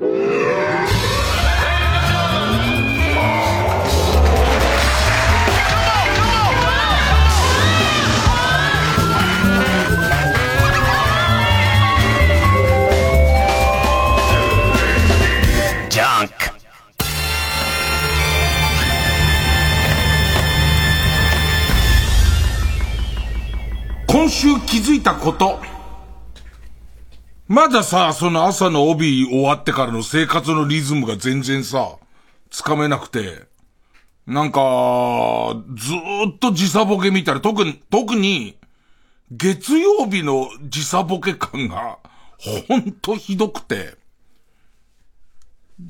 今まださ、その朝の帯終わってからの生活のリズムが全然さ、つかめなくて。なんか、ずーっと時差ボケ見たら、特に、特に、月曜日の時差ボケ感が、ほんとひどくて。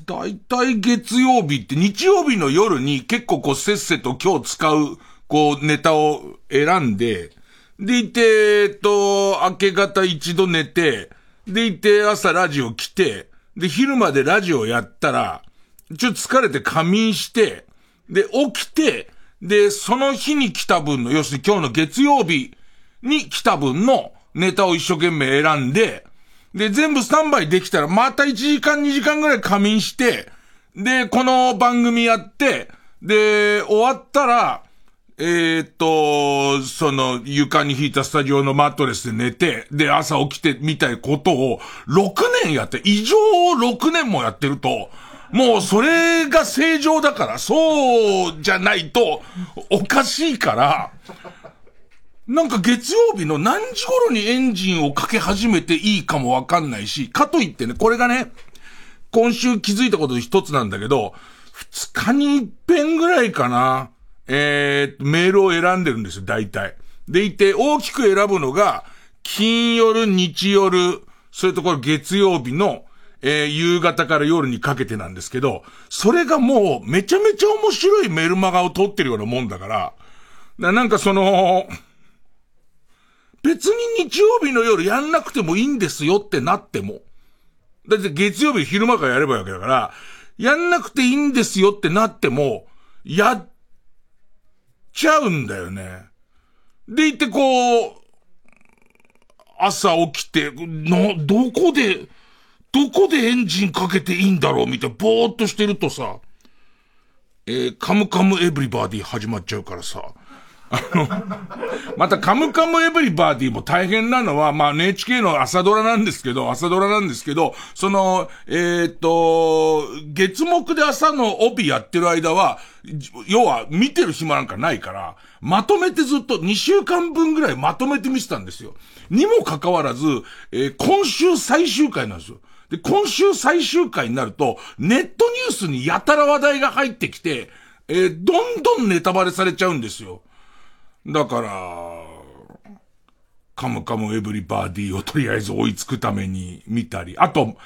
だいたい月曜日って日曜日の夜に結構こうせっせと今日使う、こうネタを選んで、でいて、えっと、明け方一度寝て、でいて朝ラジオ来て、で昼までラジオやったら、ちょっと疲れて仮眠して、で起きて、で、その日に来た分の、要するに今日の月曜日に来た分のネタを一生懸命選んで、で、全部スタンバイできたら、また1時間2時間ぐらい仮眠して、で、この番組やって、で、終わったら、えー、っと、その床に引いたスタジオのマットレスで寝て、で、朝起きてみたいことを6年やって、異常を6年もやってると、もうそれが正常だから、そうじゃないとおかしいから、なんか月曜日の何時頃にエンジンをかけ始めていいかもわかんないし、かといってね、これがね、今週気づいたこと一つなんだけど、二日に一遍ぐらいかな。えー、メールを選んでるんですよ、大体。でいて、大きく選ぶのが、金夜、日夜、それところ月曜日の、えー、夕方から夜にかけてなんですけど、それがもう、めちゃめちゃ面白いメルマガを撮ってるようなもんだから、だなんかその、別に日曜日の夜やんなくてもいいんですよってなっても、だって月曜日昼間からやればいいわけだから、やんなくていいんですよってなっても、やっちゃうんだよね。でいてこう、朝起きて、の、どこで、どこでエンジンかけていいんだろうみたいな、ぼーっとしてるとさ、えー、カムカムエブリバーディ始まっちゃうからさ、あの、またカムカムエブリバーディも大変なのは、まあ NHK の朝ドラなんですけど、朝ドラなんですけど、その、えっ、と、月目で朝の帯やってる間は、要は見てる暇なんかないから、まとめてずっと2週間分ぐらいまとめて見てたんですよ。にもかかわらず、えー、今週最終回なんですよ。で、今週最終回になると、ネットニュースにやたら話題が入ってきて、えー、どんどんネタバレされちゃうんですよ。だから、カムカムエブリバーディをとりあえず追いつくために見たり。あと、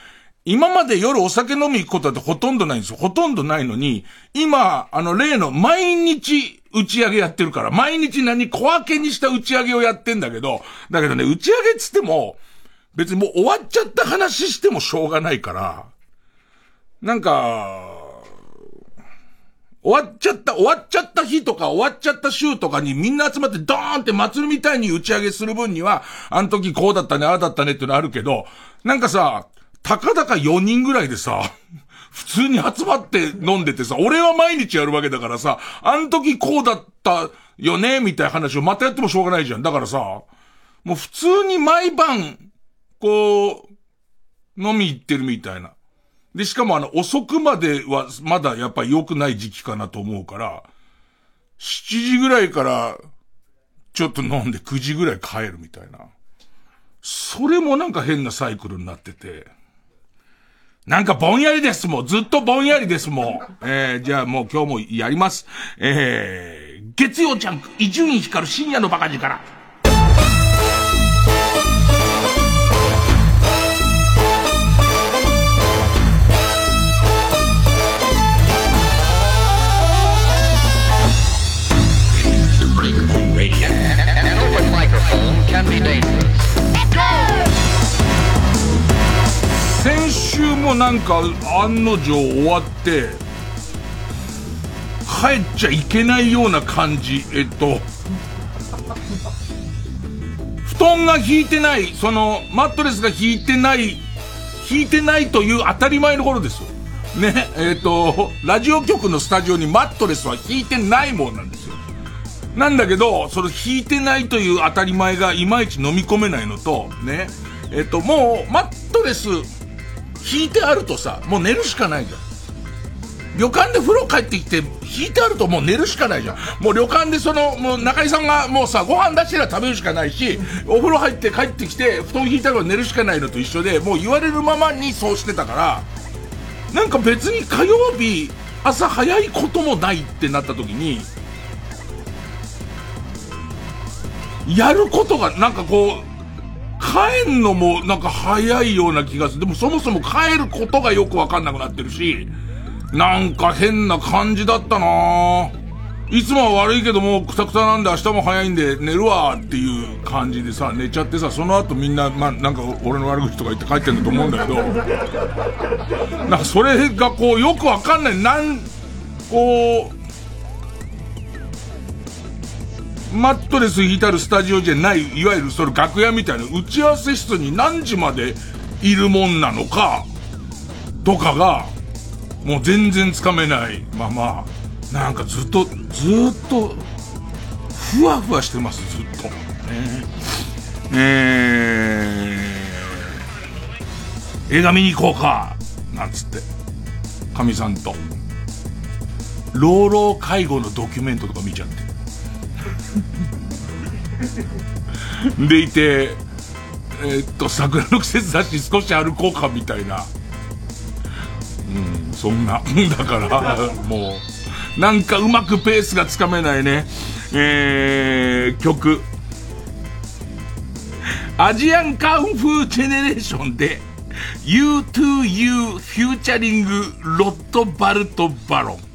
今まで夜お酒飲み行くことってほとんどないんですよ。ほとんどないのに、今、あの例の毎日打ち上げやってるから、毎日何小分けにした打ち上げをやってんだけど、だけどね、打ち上げっつっても、別にもう終わっちゃった話してもしょうがないから、なんか、終わっちゃった、終わっちゃった日とか終わっちゃった週とかにみんな集まってドーンって祭りみたいに打ち上げする分には、あの時こうだったね、ああだったねってのあるけど、なんかさ、たかだか4人ぐらいでさ、普通に集まって飲んでてさ、俺は毎日やるわけだからさ、あの時こうだったよね、みたいな話をまたやってもしょうがないじゃん。だからさ、もう普通に毎晩、こう、飲み行ってるみたいな。で、しかもあの、遅くまでは、まだやっぱり良くない時期かなと思うから、7時ぐらいから、ちょっと飲んで9時ぐらい帰るみたいな。それもなんか変なサイクルになってて。なんかぼんやりですもん。ずっとぼんやりですもん。えー、じゃあもう今日もやります。えー、月曜ジャンク、伊集院光る深夜のバカ力。先なんか案の定終わって帰っちゃいけないような感じえっと布団が引いてないそのマットレスが引いてない引いてないという当たり前の頃ですよ。ね、えっ、と、ラジオ局のスタジオにマットレスは引いてないもんなんですよ。なんだけど、その引いてないという当たり前がいまいち飲み込めないのと、ね、えっ、と、もう、マットレス、引いてあるとさ、もう寝るしかないじゃん。旅館で風呂帰ってきて、引いてあるともう寝るしかないじゃん。もう旅館でその、もう中井さんがもうさ、ご飯出してら食べるしかないし、お風呂入って帰ってきて、布団引いたら寝るしかないのと一緒で、もう言われるままにそうしてたから、なんか別に火曜日、朝早いこともないってなった時に、やることが、なんかこう、帰んのもなんか早いような気がする。でもそもそも帰ることがよくわかんなくなってるし、なんか変な感じだったないつもは悪いけどもう、くたくたなんで明日も早いんで寝るわっていう感じでさ、寝ちゃってさ、その後みんな、まあ、なんか俺の悪口とか言って帰ってんだと思うんだけど、なんかそれがこう、よくわかんない、なん、こう、マットレス引いたるスタジオじゃない、いわゆるその楽屋みたいな打ち合わせ室に何時までいるもんなのか、とかが、もう全然つかめないまま、なんかずっと、ずっと、ふわふわしてます、ずっと。ねえー、映画見に行こうかなんつって。かみさんと。老老介護のドキュメントとか見ちゃって。でいて、えー、っと、桜の季節だし少し歩こうかみたいな。うん、そんな。だから、もう、なんかうまくペースがつかめないね。えー、曲。アジアンカンフージェネレーションで、You to You フューチャリングロットバルトバロン。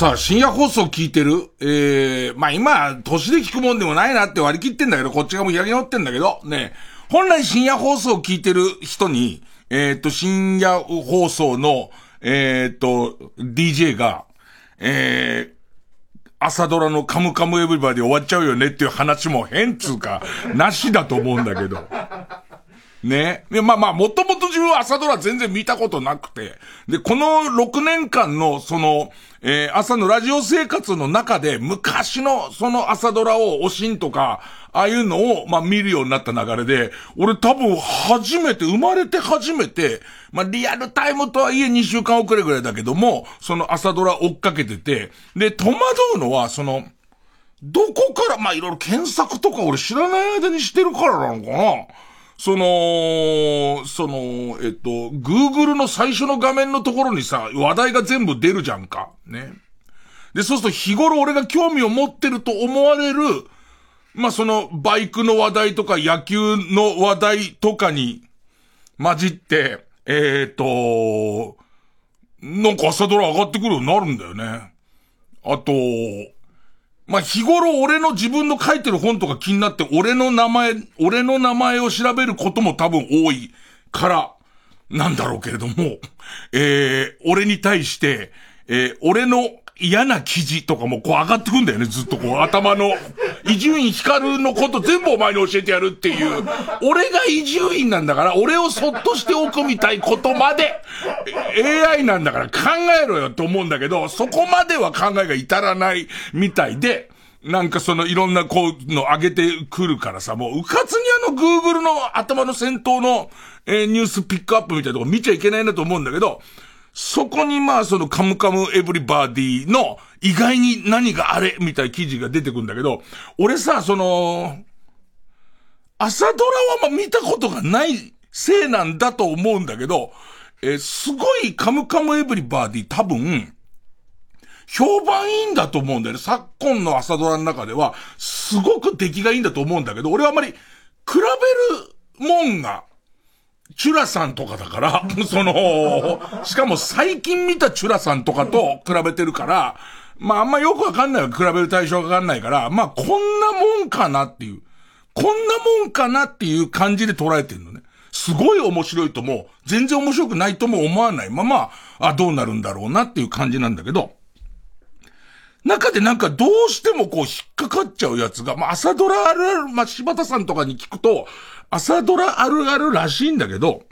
さ、深夜放送聞いてる？ええー、まあ今、年で聞くもんでもないなって割り切ってんだけど、こっち側も開き直ってんだけど、ね、本来深夜放送聞いてる人に、えっ、と、深夜放送の、えっ、と、DJ が、えー、朝ドラのカムカムエブリバディ終わっちゃうよねっていう話も変つうか、なしだと思うんだけど。ね。で、まあまあ、もともと自分は朝ドラ全然見たことなくて。で、この6年間の、その、えー、朝のラジオ生活の中で、昔のその朝ドラをおしんとか、ああいうのを、まあ見るようになった流れで、俺多分初めて、生まれて初めて、まあリアルタイムとはいえ2週間遅れぐらいだけども、その朝ドラ追っかけてて、で、戸惑うのは、その、どこから、まあいろいろ検索とか俺知らない間にしてるからなのかなその、その、えっと、Google の最初の画面のところにさ、話題が全部出るじゃんか。ね。で、そうすると日頃俺が興味を持ってると思われる、まあ、その、バイクの話題とか野球の話題とかに混じって、えっ、ー、と、なんか朝ドラ上がってくるようになるんだよね。あと、まあ、日頃俺の自分の書いてる本とか気になって、俺の名前、俺の名前を調べることも多分多いから、なんだろうけれども、えー、俺に対して、えー、俺の嫌な記事とかもこう上がってくんだよね、ずっとこう頭の。伊集院光のこと全部お前に教えてやるっていう。俺が伊集院なんだから、俺をそっとしておくみたいことまで、AI なんだから考えろよと思うんだけど、そこまでは考えが至らないみたいで、なんかそのいろんなこうの上げてくるからさ、もううかつにあの Google の頭の先頭の、えー、ニュースピックアップみたいなとこ見ちゃいけないなと思うんだけど、そこにまあそのカムカムエブリバディの意外に何があれみたいな記事が出てくるんだけど、俺さ、その、朝ドラはまあ見たことがないせいなんだと思うんだけど、え、すごいカムカムエブリバディ多分、評判いいんだと思うんだよね。昨今の朝ドラの中では、すごく出来がいいんだと思うんだけど、俺はあまり、比べるもんがチュラさんとかだから、その、しかも最近見たチュラさんとかと比べてるから、まああんまよくわかんない。比べる対象がわかんないから、まあこんなもんかなっていう、こんなもんかなっていう感じで捉えてるのね。すごい面白いとも、全然面白くないとも思わないまま、あ、どうなるんだろうなっていう感じなんだけど、中でなんかどうしてもこう引っかかっちゃうやつが、まあ朝ドラあるある、まあ柴田さんとかに聞くと、朝ドラあるあるらしいんだけど、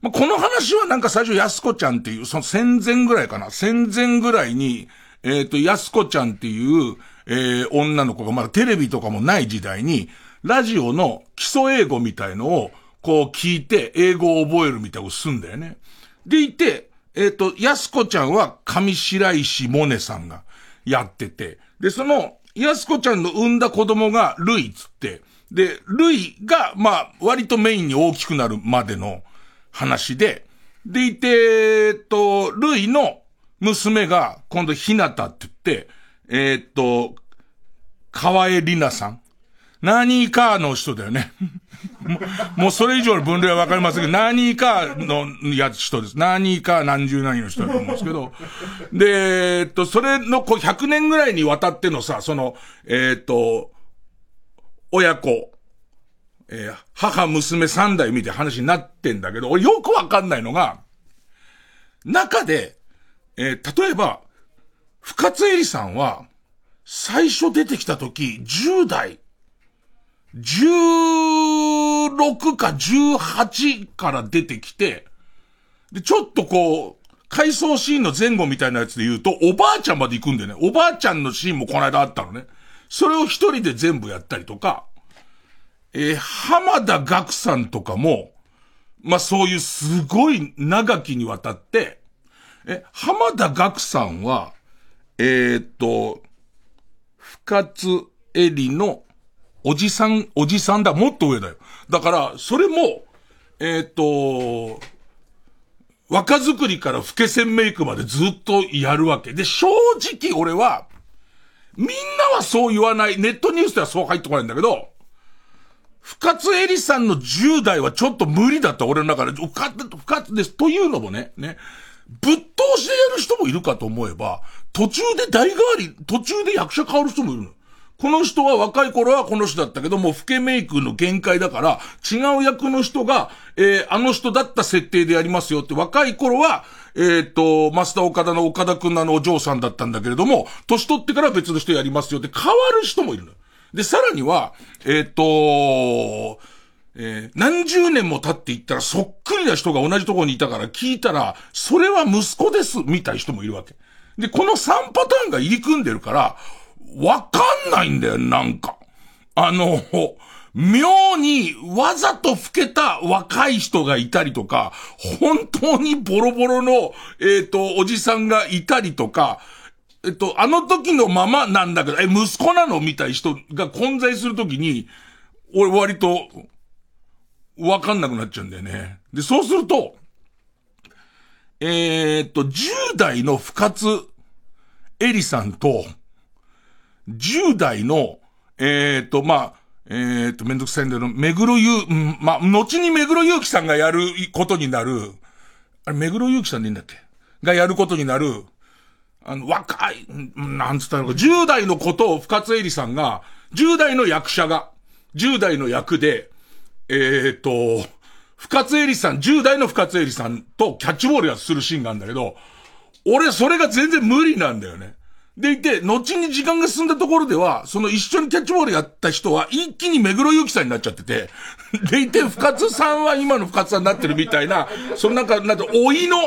まあ、この話はなんか最初安子ちゃんっていう、その戦前ぐらいかな。戦前ぐらいに、えっ、ー、と、安子ちゃんっていう、えー、女の子がまだテレビとかもない時代に、ラジオの基礎英語みたいのを、こう聞いて、英語を覚えるみたいなことすんだよね。でいて、えっ、ー、と、安子ちゃんは上白石萌音さんがやってて、で、その、安子ちゃんの産んだ子供がルイつって、で、ルイが、まあ、割とメインに大きくなるまでの話で、でいて、えっと、ルイの娘が、今度、ひなたって言って、え、っと、河江里奈さん。何かの人だよね。もうそれ以上の分類はわかりませんけど、何かのやつ人です。何か何十何の人だと思うんですけど。で、えっと、それのこう100年ぐらいにわたってのさ、その、えっと、親子、えー、母、娘三代見て話になってんだけど、俺よくわかんないのが、中で、えー、例えば、深津絵里さんは、最初出てきた時、10代、16か18から出てきて、で、ちょっとこう、回想シーンの前後みたいなやつで言うと、おばあちゃんまで行くんだよね。おばあちゃんのシーンもこの間あったのね。それを一人で全部やったりとか、えー、浜田岳さんとかも、まあ、そういうすごい長きにわたって、え、浜田岳さんは、えー、っと、深津絵里のおじさん、おじさんだ、もっと上だよ。だから、それも、えー、っと、若作りから老け線メイクまでずっとやるわけ。で、正直俺は、みんなはそう言わない。ネットニュースではそう入ってこないんだけど、深津絵里さんの10代はちょっと無理だった、俺の中で。深津、深津です。というのもね、ね。ぶっ通しでやる人もいるかと思えば、途中で代替わり、途中で役者変わる人もいるの。この人は若い頃はこの人だったけどもう、老けメイクの限界だから、違う役の人が、えー、あの人だった設定でやりますよって、若い頃は、えっ、ー、と、マスター岡田の岡田くんのあのお嬢さんだったんだけれども、年取ってから別の人やりますよって変わる人もいるの。で、さらには、えっ、ー、と、えー、何十年も経っていったらそっくりな人が同じとこにいたから聞いたら、それは息子です、みたい人もいるわけ。で、この3パターンが入り組んでるから、わかんないんだよ、なんか。あの、妙にわざと老けた若い人がいたりとか、本当にボロボロの、えっ、ー、と、おじさんがいたりとか、えっと、あの時のままなんだけど、え、息子なのみたい人が混在するときに、俺割と、わかんなくなっちゃうんだよね。で、そうすると、えー、っと、10代の深津絵里さんと、10代の、えー、っと、まあ、えー、っと、めんどくさいんだけど、目黒ゆう、んま、後に目黒ゆうきさんがやることになる、あれ、目黒ゆうきさんでいいんだっけ？がやることになる、あの、若い、なんつったのか、10代のことを深津絵里さんが、10代の役者が、10代の役で、えー、っと、深津絵里さん、10代の深津絵里さんとキャッチボールやするシーンがあるんだけど、俺それが全然無理なんだよね。でいて、後に時間が進んだところでは、その一緒にキャッチボールやった人は一気に目黒ゆきさんになっちゃってて、でいて、深津さんは今の深津さんになってるみたいな、そのなんか、なんか、老いの、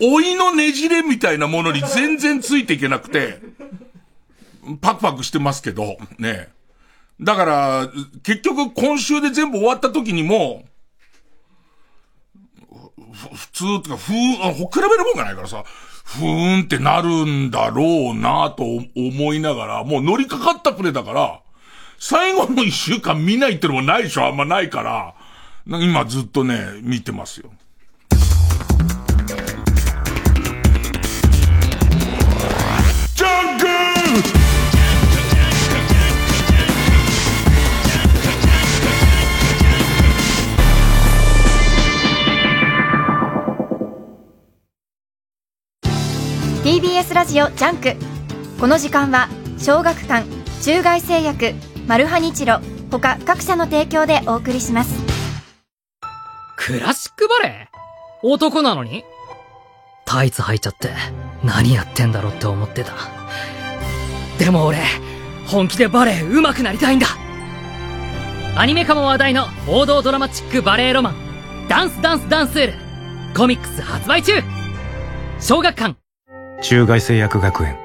老いのねじれみたいなものに全然ついていけなくて、パクパクしてますけど、ね。だから、結局今週で全部終わった時にも、普通ってか、ふーん、比べるもんがないからさ、ふーんってなるんだろうなと思いながら、もう乗りかかったプレイだから、最後の一週間見ないってのもないでしょあんまないから、今ずっとね、見てますよ。TBS ラジオジャンク。この時間は小学館中外製薬マルハニチロ他各社の提供でお送りします。クラシックバレエ男なのに？タイツ履いちゃって何やってんだろうって思ってた。でも俺本気でバレエ上手くなりたいんだ。アニメ化も話題の王道ドラマチックバレエロマンダンスダンスダンスール。コミックス発売中。小学館中外製薬学園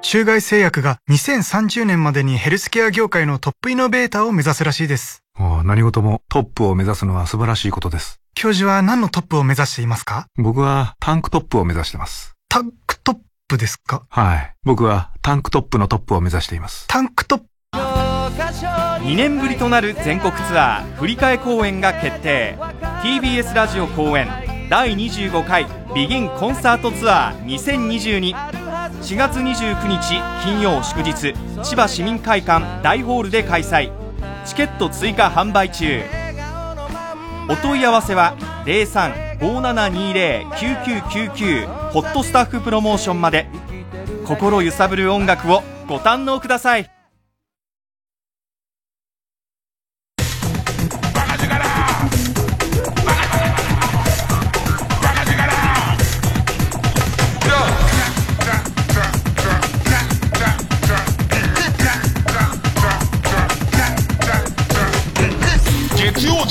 中外製薬が2030年までにヘルスケア業界のトップイノベーターを目指すらしいです。何事もトップを目指すのは素晴らしいことです。教授は何のトップを目指していますか？僕はタンクトップを目指してます。タンクトップですか？はい。僕はタンクトップのトップを目指しています。タンクトップ2年ぶりとなる全国ツアー振り替え公演が決定 TBS ラジオ公演第25回ビギンコンサートツアー20224月29日金曜祝日千葉市民会館大ホールで開催。チケット追加販売中。お問い合わせは0357209999ホットスタッフプロモーションまで。心揺さぶる音楽をご堪能ください。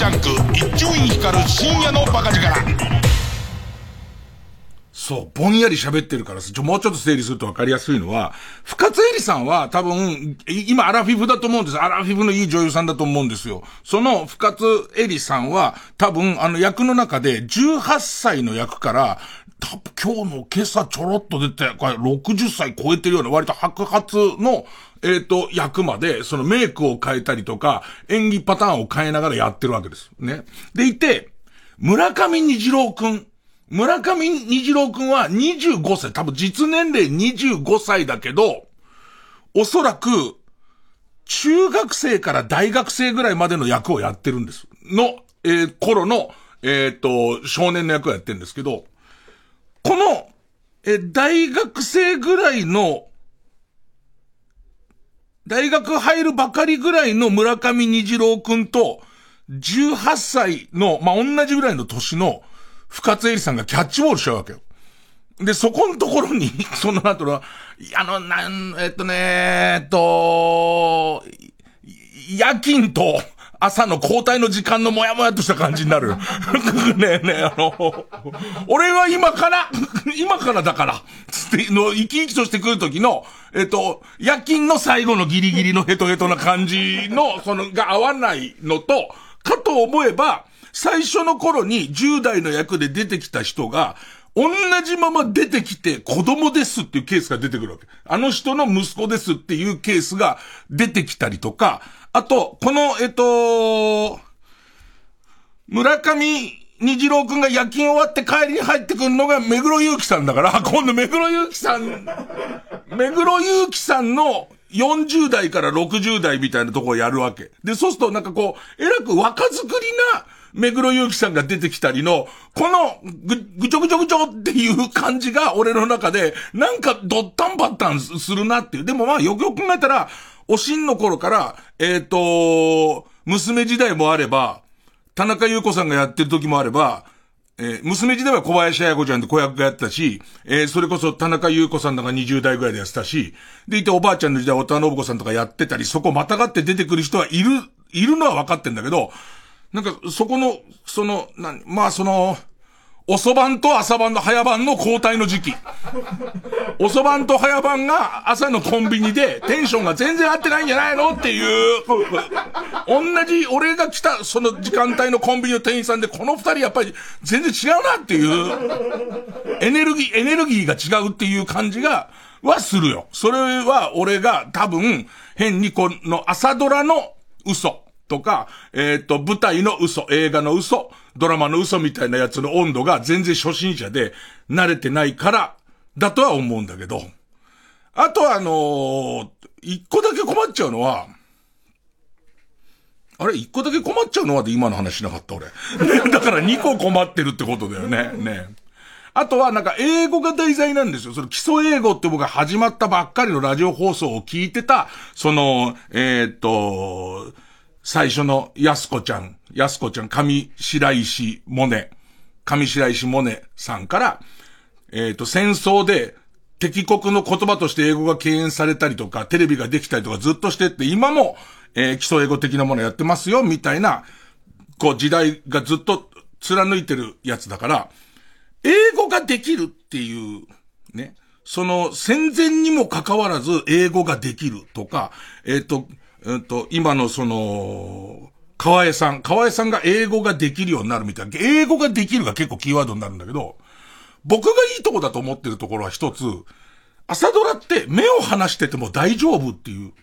ジャンク一丁院光る深夜のバカ力そう、ぼんやり喋ってるからちょ、もうちょっと整理すると分かりやすいのは、深津絵里さんは多分、今アラフィフだと思うんです。アラフィフのいい女優さんだと思うんですよ。その深津絵里さんは、多分、あの役の中で18歳の役から、多分今日の今朝ちょろっと出て、これ60歳超えてるような割と白髪のえっ、ー、と、役まで、そのメイクを変えたりとか、演技パターンを変えながらやってるわけです。ね。でいて、村上虹郎くん。村上虹郎くんは25歳、多分実年齢25歳だけど、おそらく、中学生から大学生ぐらいまでの役をやってるんです。の、えー、頃の、えっ、と、少年の役をやってるんですけど、この、え、大学生ぐらいの、大学入るばかりぐらいの村上虹郎くんと、18歳の、まあ、同じぐらいの年の深津絵里さんがキャッチボールしちゃうわけよ。で、そこのところに、その後の、あの、なん、えっとね、えっと、夜勤と、朝の交代の時間のもやもやとした感じになる。ねえねえ、あの、俺は今から、今からだから、つっての、生き生きとしてくる時の、えっと、夜勤の最後のギリギリのヘトヘトな感じの、その、が合わないのと、かと思えば、最初の頃に10代の役で出てきた人が、同じまま出てきて子供ですっていうケースが出てくるわけ。あの人の息子ですっていうケースが出てきたりとか、あと、この、えっと、村上虹郎くんが夜勤終わって帰りに入ってくるのが目黒祐樹さんだから、今度目黒祐樹さん、目黒祐樹さんの40代から60代みたいなとこをやるわけ。で、そうするとなんかこう、えらく若作りな、目黒祐樹さんが出てきたりの、このぐ、ぐちょぐちょぐちょっていう感じが俺の中で、なんかドッタンバッタンするなっていう。でもまあよくよく考えたら、おしんの頃から、えっ、ー、と、娘時代もあれば、田中優子さんがやってる時もあれば、えー、娘時代は小林彩子ちゃんで子役がやってたし、えー、それこそ田中優子さんとか20代ぐらいでやってたし、でいておばあちゃんの時代、小田信子さんとかやってたり、そこまたがって出てくる人はいる、いるのは分かってんだけど、なんか、そこの、その、な、まあその、遅番と朝番の早番の交代の時期。遅番と早番が朝のコンビニでテンションが全然合ってないんじゃないのっていう。同じ俺が来たその時間帯のコンビニの店員さんでこの二人やっぱり全然違うなっていう。エネルギー、エネルギーが違うっていう感じが、はするよ。それは俺が多分変にこの朝ドラの嘘。とか、えっ、ー、と、舞台の嘘、映画の嘘、ドラマの嘘みたいなやつの温度が全然初心者で慣れてないから、だとは思うんだけど。あとはあのー、一個だけ困っちゃうのは、あれ一個だけ困っちゃうのはで今の話しなかった俺。だから二個困ってるってことだよね。ね。あとはなんか英語が題材なんですよ。その基礎英語って僕が始まったばっかりのラジオ放送を聞いてた、その、えー、っと、最初の安子ちゃん、安子ちゃん、上白石萌音、上白石萌音さんから、えっ、ー、と、戦争で敵国の言葉として英語が敬遠されたりとか、テレビができたりとかずっとしてって、今も、えー、基礎英語的なものやってますよ、みたいな、こう、時代がずっと貫いてるやつだから、英語ができるっていう、ね。その戦前にもかかわらず英語ができるとか、えっ、ー、と、えっと、今のその、河江さん、河江さんが英語ができるようになるみたいな、英語ができるが結構キーワードになるんだけど、僕がいいとこだと思ってるところは一つ、朝ドラって目を離してても大丈夫っていう。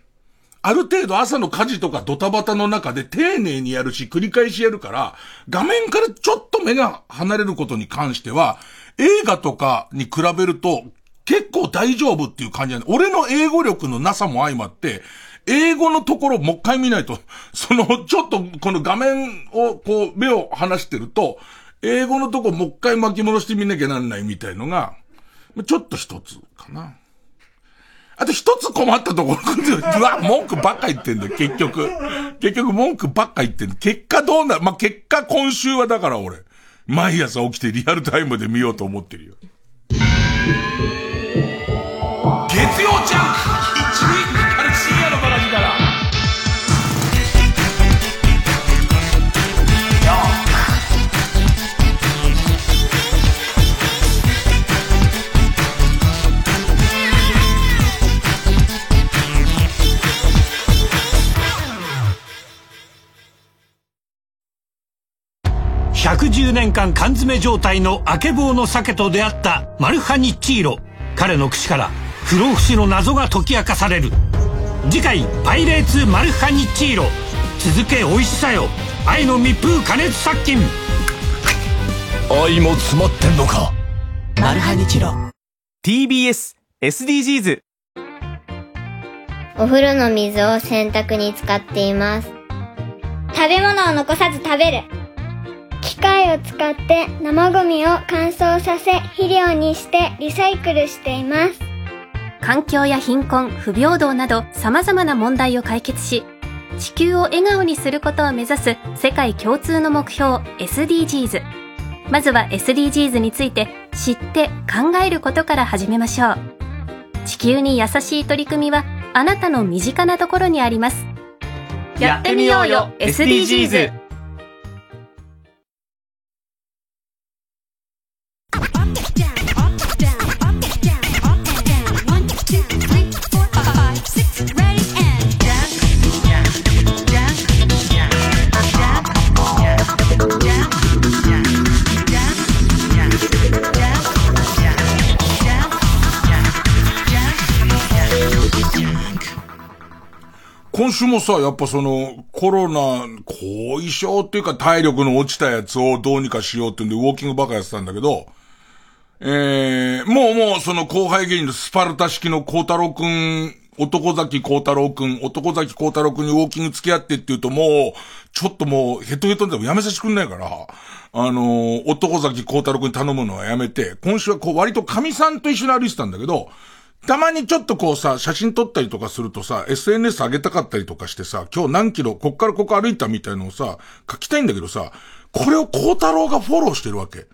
ある程度朝の家事とかドタバタの中で丁寧にやるし、繰り返しやるから、画面からちょっと目が離れることに関しては、映画とかに比べると結構大丈夫っていう感じなんで俺の英語力のなさも相まって、英語のところもう一回見ないと、その、ちょっとこの画面をこう目を離してると、英語のとこもう一回巻き戻してみなきゃなんないみたいのが、ちょっと一つかな。あと一つ困ったところ、うわ、文句ばっか言ってんだよ、結局。結局文句ばっか言ってんだ。結果どうなるまあ、結果今週はだから俺、毎朝起きてリアルタイムで見ようと思ってるよ。月曜110年間缶詰状態のあけぼうの鮭と出会ったマルハニッチーロ。彼の口から不老不死の謎が解き明かされる。次回「パイレーツマルハニッチーロ」続け美味しさよ。愛の密封加熱殺菌。愛も詰まってんのか。マルハニチロ。TBS SDGs お風呂の水を洗濯に使っています。食べ物を残さず食べる機械を使って生ゴミを乾燥させ肥料にしてリサイクルしています。環境や貧困不平等など様々な問題を解決し地球を笑顔にすることを目指す世界共通の目標 SDGs まずは SDGs について知って考えることから始めましょう。地球に優しい取り組みはあなたの身近なところにあります。やってみようよ SDGs 今週もさ、やっぱその、コロナ、後遺症っていうか体力の落ちたやつをどうにかしようってうんで、ウォーキングばかやってたんだけど、えー、もうもうその後輩芸人のスパルタ式の孝太郎くん、男崎孝太郎くん、男崎孝太郎くんにウォーキング付き合ってって言うともう、ちょっともうヘトヘトでもやめさせてくんないから、あのー、男崎孝太郎くんに頼むのはやめて、今週はこう割と神さんと一緒に歩いてたんだけど、たまにちょっとこうさ、写真撮ったりとかするとさ、SNS 上げたかったりとかしてさ、今日何キロ、こっからここ歩いたみたいのをさ、書きたいんだけどさ、これを孝太郎がフォローしてるわけ。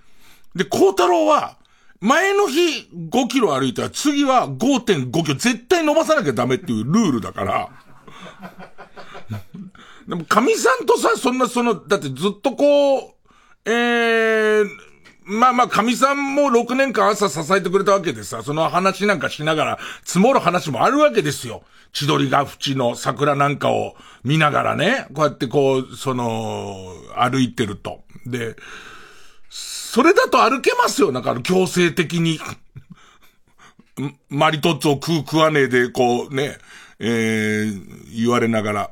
で、孝太郎は、前の日5キロ歩いたら次は5.5キロ絶対伸ばさなきゃダメっていうルールだから。でも、神さんとさ、そんなその、だってずっとこう、えー、まあまあ、神さんも6年間朝支えてくれたわけでさ、その話なんかしながら、積もる話もあるわけですよ。千鳥ヶ淵の桜なんかを見ながらね、こうやってこう、その、歩いてると。で、それだと歩けますよ、なんか強制的に。マリトッツォ食う食わねえで、こうね、えー、言われながら。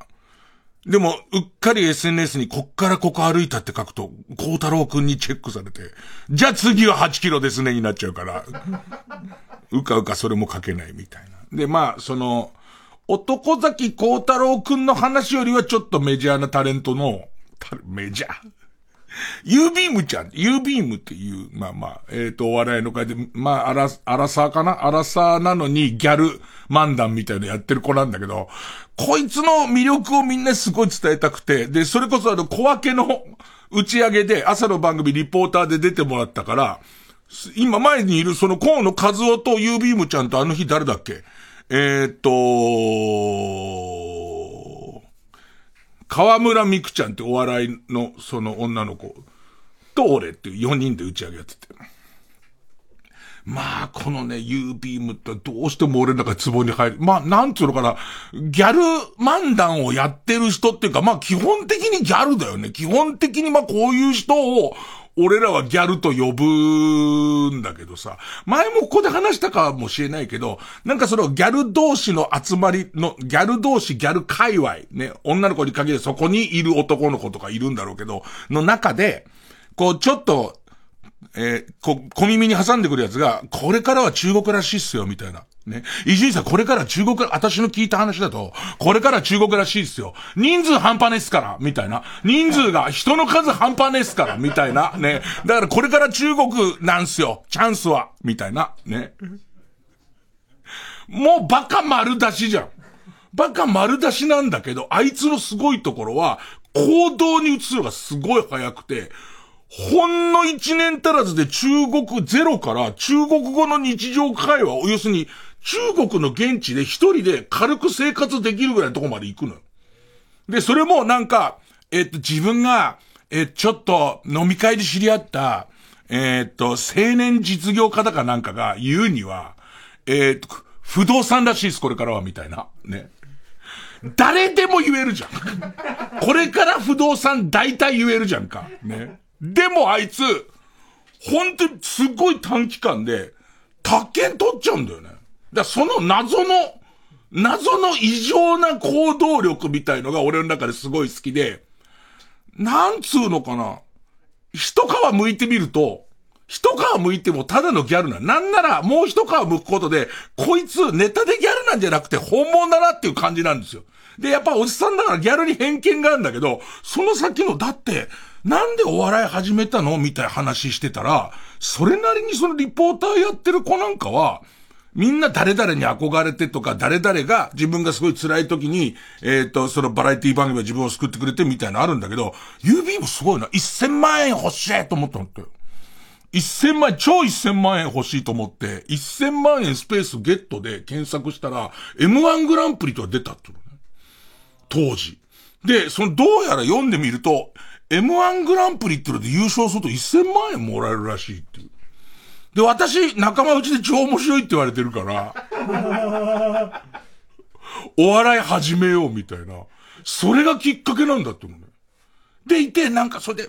でも、うっかり SNS にこっからここ歩いたって書くと、孝太郎くんにチェックされて、じゃあ次は8キロですねになっちゃうから、うかうかそれも書けないみたいな。で、まあ、その、男崎孝太郎くんの話よりはちょっとメジャーなタレントの、メジャーユービームちゃん、ユービームっていう、まあまあ、えっ、ー、と、お笑いの会で、まあ、アラ、アラサーかな？アラサーなのにギャル漫談みたいなやってる子なんだけど、こいつの魅力をみんなすごい伝えたくて、で、それこそあの、小分けの打ち上げで、朝の番組リポーターで出てもらったから、今前にいるその河野和夫とユービームちゃんとあの日誰だっけ？えー、っと、河村美空ちゃんってお笑いのその女の子と俺っていう4人で打ち上げやってて。まあ、このね、U ビームってどうしても俺の中壺に入る。まあ、なんつうのかな、ギャル漫談をやってる人っていうか、まあ基本的にギャルだよね。基本的にまあこういう人を俺らはギャルと呼ぶんだけどさ、前もここで話したかもしれないけど、なんかそのギャル同士の集まりの、ギャル同士ギャル界隈、ね、女の子に限りそこにいる男の子とかいるんだろうけど、の中で、こうちょっと、えー、こ、小耳に挟んでくるやつが、これからは中国らしいっすよ、みたいな。ね。伊集院さん、これから中国、私の聞いた話だと、これから中国らしいっすよ。人数半端ねっすから、みたいな。人数が、人の数半端ねっすから、みたいな。ね。だからこれから中国なんすよ。チャンスは。みたいな。ね。もうバカ丸出しじゃん。バカ丸出しなんだけど、あいつのすごいところは、行動に移るのがすごい早くて、ほんの一年足らずで中国ゼロから中国語の日常会話を、要するに中国の現地で一人で軽く生活できるぐらいのとこまで行くのよ。で、それもなんか、えっと、自分が、え、ちょっと飲み会で知り合った、えっと、青年実業家だかなんかが言うには、えっと、不動産らしいです、これからは、みたいな。ね。誰でも言えるじゃん。これから不動産大体言えるじゃんか。ね。でもあいつ、本当にすごい短期間で、宅建取っちゃうんだよね。だその謎の、謎の異常な行動力みたいのが俺の中ですごい好きで、なんつうのかな。一皮剥いてみると、一皮剥いてもただのギャルな。なんなら、もう一皮剥くことで、こいつネタでギャルなんじゃなくて本物だなっていう感じなんですよ。で、やっぱおじさんだからギャルに偏見があるんだけど、その先の、だって、なんでお笑い始めたの？みたいな話してたら、それなりにそのリポーターやってる子なんかは、みんな誰々に憧れてとか、誰々が自分がすごい辛い時に、えっ、と、そのバラエティ番組が自分を救ってくれてみたいなのあるんだけど、UB もすごいな。1000万円欲しいと思ったんだよ。1000万円、超1000万円欲しいと思って、1000万円スペースゲットで検索したら、M1 グランプリとは出たってね。当時。で、その、どうやら読んでみると、M1 グランプリってので優勝すると1000万円もらえるらしいっていう。で、私、仲間内で超面白いって言われてるから、お笑い始めようみたいな。それがきっかけなんだって思うね。でいて、なんかそれ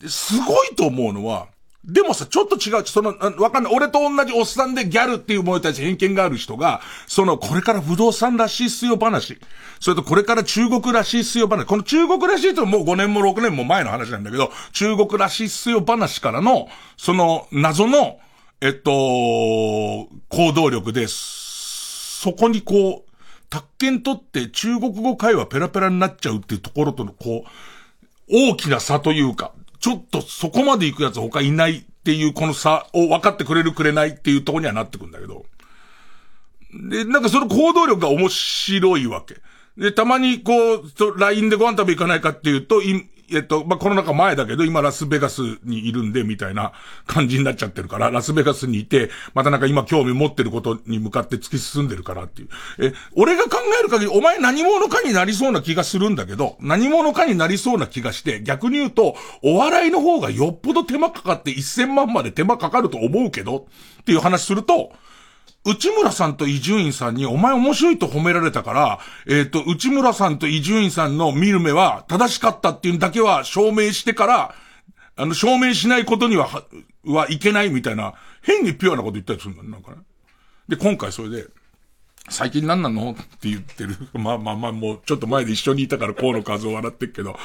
で、すごいと思うのは、でもさ、ちょっと違う。その、わかんない。俺と同じおっさんでギャルっていうものに対して偏見がある人が、その、これから不動産らしいっすよ話。それとこれから中国らしいっすよ話。この中国らしいってもう5年も6年も前の話なんだけど、中国らしいっすよ話からの、その、謎の、えっと、行動力です。そこにこう、宅建取って中国語会話ペラペラになっちゃうっていうところとのこう、大きな差というか、ちょっとそこまで行くやつ他いないっていうこの差を分かってくれるくれないっていうとこにはなってくんだけど。で、なんかその行動力が面白いわけ。で、たまにこう、LINE でご飯食べ行かないかっていうと、えっと、まあ、コロナ禍前だけど、今ラスベガスにいるんで、みたいな感じになっちゃってるから、ラスベガスにいて、またなんか今興味持ってることに向かって突き進んでるからっていう。え、俺が考える限り、お前何者かになりそうな気がするんだけど、何者かになりそうな気がして、逆に言うと、お笑いの方がよっぽど手間かかって1000万まで手間かかると思うけど、っていう話すると、内村さんと伊集院さんに、お前面白いと褒められたから、えっ、ー、と、内村さんと伊集院さんの見る目は正しかったっていうだけは証明してから、あの、証明しないことには、は、はいけないみたいな、変にピュアなこと言ったりするんだなんかね。で、今回それで、最近何なの？って言ってる。まあまあまあ、もうちょっと前で一緒にいたから河野和夫笑ってるけど、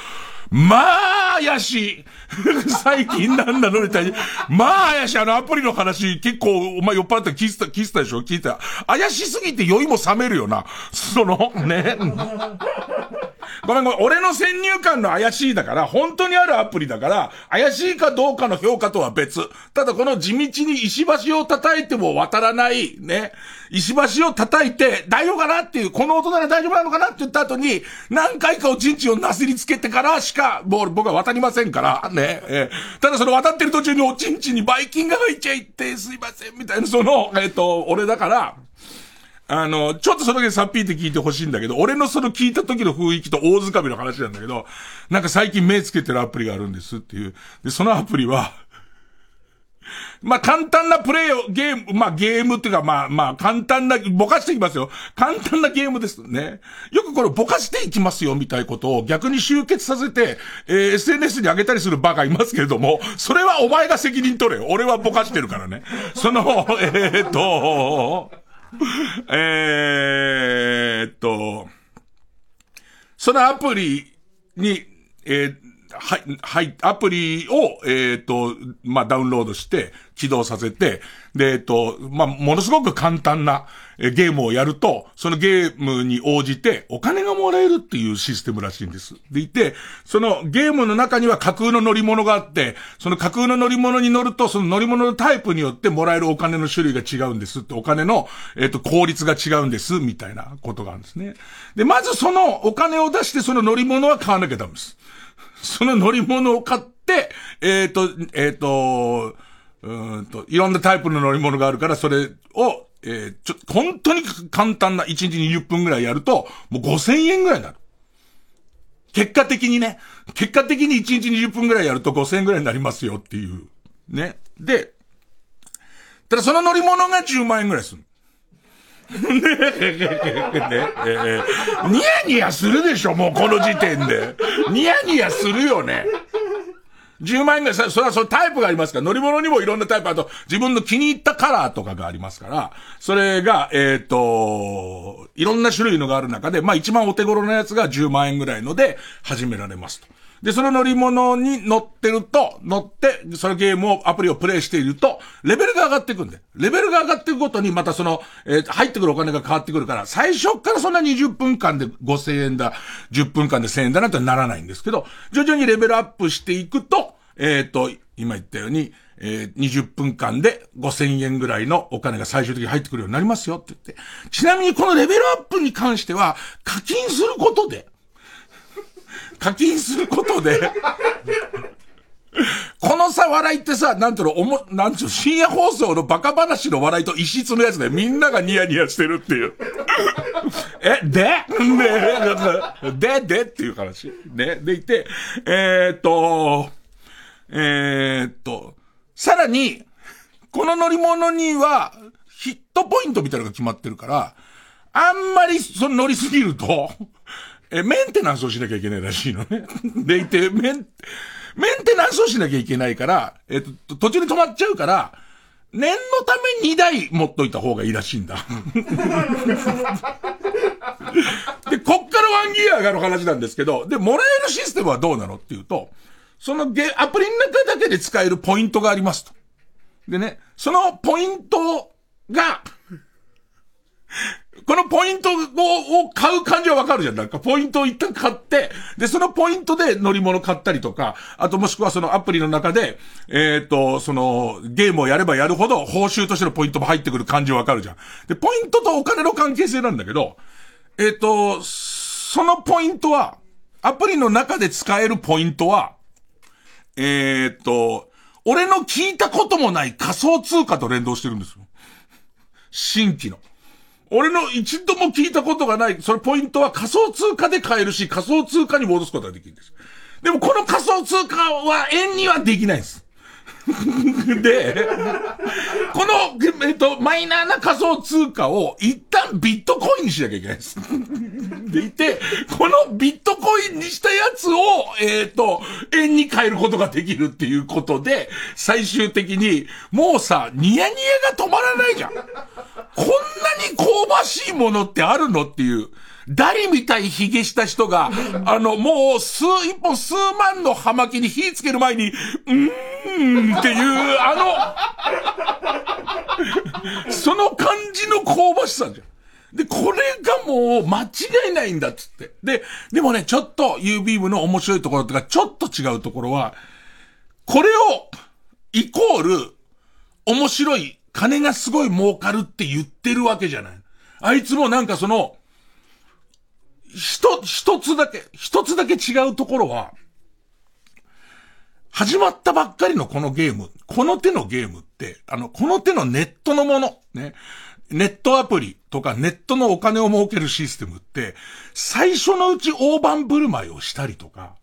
まあ、怪しい。最近何なの？みたいに。まあ、怪しい。あのアプリの話、結構、お前酔っ払ったら聞いてた、聞いてたでしょ聞いた。怪しすぎて酔いも冷めるよな。その、ね。ごめんごめん。俺の先入観の怪しいだから、本当にあるアプリだから、怪しいかどうかの評価とは別。ただこの地道に石橋を叩いても渡らない、ね。石橋を叩いて、大丈夫かなっていう、この音なら大丈夫なのかなって言った後に、何回かおちん。ちんをなすりつけてからしか、もう僕は渡りません。から、ね。えー、ただその渡ってる途中におちんちん。にバイキンが入っちゃいって、すいません、みたいな、その、えっ、ー、と、俺だから、あの、ちょっとその時さっぴーって聞いてほしいんだけど、俺のその聞いた時の雰囲気と大掴みの話なんだけど、なんか最近目つけてるアプリがあるんですっていう。で、そのアプリは、ま、簡単なプレイを、ゲーム、まあ、ゲームっていうか、まあ、まあ、簡単な、ぼかしていきますよ。簡単なゲームですね。よくこれぼかしていきますよ、みたいなことを逆に集結させて、えー、SNS に上げたりするバカいますけれども、それはお前が責任取れよ。俺はぼかしてるからね。その、えー、っと、えー、っと、そのアプリに、えー、はい、はい、アプリを、えっ、と、まあ、ダウンロードして、起動させて、で、えっ、と、まあ、ものすごく簡単な、ゲームをやると、そのゲームに応じてお金がもらえるっていうシステムらしいんです。でいて、そのゲームの中には架空の乗り物があって、その架空の乗り物に乗ると、その乗り物のタイプによってもらえるお金の種類が違うんですって、お金の、えっ、と、効率が違うんです、みたいなことがあるんですね。で、まずそのお金を出してその乗り物は買わなきゃダメです。その乗り物を買って、えっ、ー、と、えっ、ー、と、うんと、いろんなタイプの乗り物があるから、それを、えー、ちょ、本当に簡単な1日20分ぐらいやると、もう5000円ぐらいになる。結果的にね、結果的に1日20分ぐらいやると5000円ぐらいになりますよっていう。ね。で、ただその乗り物が10万円ぐらいする。ねえ、ねえ、ニヤニヤするでしょ、もうこの時点で。ニヤニヤするよね。10万円ぐらい、それはそのタイプがありますから、乗り物にもいろんなタイプ、あと自分の気に入ったカラーとかがありますから、それが、えっ、ー、と、いろんな種類のがある中で、まあ一番お手頃なやつが10万円ぐらいので始められますと。で、その乗り物に乗ってると、乗って、そのゲームを、アプリをプレイしていると、レベルが上がっていくんで。レベルが上がっていくごとに、またその、えー、入ってくるお金が変わってくるから、最初からそんな20分間で5000円だ、10分間で1000円だなんてならないんですけど、徐々にレベルアップしていくと、えっ、ー、と、今言ったように、えー、20分間で5000円ぐらいのお金が最終的に入ってくるようになりますよって言って。ちなみにこのレベルアップに関しては、課金することで、課金することでこのさ、笑いってさ、なんていうの、おも、なんていうの、深夜放送のバカ話の笑いと異質のやつで、みんながニヤニヤしてるっていう。え、で？ねで、でっていう話。ね。でいて、えー、っと、えー、っと、さらに、この乗り物には、ヒットポイントみたいなのが決まってるから、あんまり、その乗りすぎると、え、メンテナンスをしなきゃいけないらしいのね。でいて、メン、メンテナンスをしなきゃいけないから、えっと、途中で止まっちゃうから、念のため2台持っといた方がいいらしいんだ。で、こっからワンギア上がる話なんですけど、で、もらえるシステムはどうなのっていうと、そのゲ、アプリの中だけで使えるポイントがありますと。でね、そのポイントが、このポイントを買う感じはわかるじゃん。なんか、ポイントを一旦買って、で、そのポイントで乗り物買ったりとか、あともしくはそのアプリの中で、えっ、ー、と、その、ゲームをやればやるほど、報酬としてのポイントも入ってくる感じはわかるじゃん。で、ポイントとお金の関係性なんだけど、えっ、ー、と、そのポイントは、アプリの中で使えるポイントは、えっ、ー、と、俺の聞いたこともない仮想通貨と連動してるんですよ。新規の。俺の一度も聞いたことがない、それポイントは仮想通貨で買えるし、仮想通貨に戻すことができるんです。でもこの仮想通貨は円にはできないんです。で、この、えっと、マイナーな仮想通貨を一旦ビットコインにしなきゃいけないです。でいて、このビットコインにしたやつを、えっ、ー、と、円に変えることができるっていうことで、最終的に、もうさ、ニヤニヤが止まらないじゃん。こんなに香ばしいものってあるのっていう。ダリみたい髭した人が、あの、もう数、一本数万の葉巻に火つける前に、うーんっていう、あの、その感じの香ばしさじゃん。で、これがもう間違いないんだっつって。で、でもね、ちょっと U ビームの面白いところとか、ちょっと違うところは、これを、イコール、面白い、金がすごい儲かるって言ってるわけじゃない。あいつもなんかその、一、一つだけ、一つだけ違うところは、始まったばっかりのこのゲーム、この手のゲームって、あの、この手のネットのもの、ね、ネットアプリとかネットのお金を儲けるシステムって、最初のうち大盤振る舞いをしたりとか、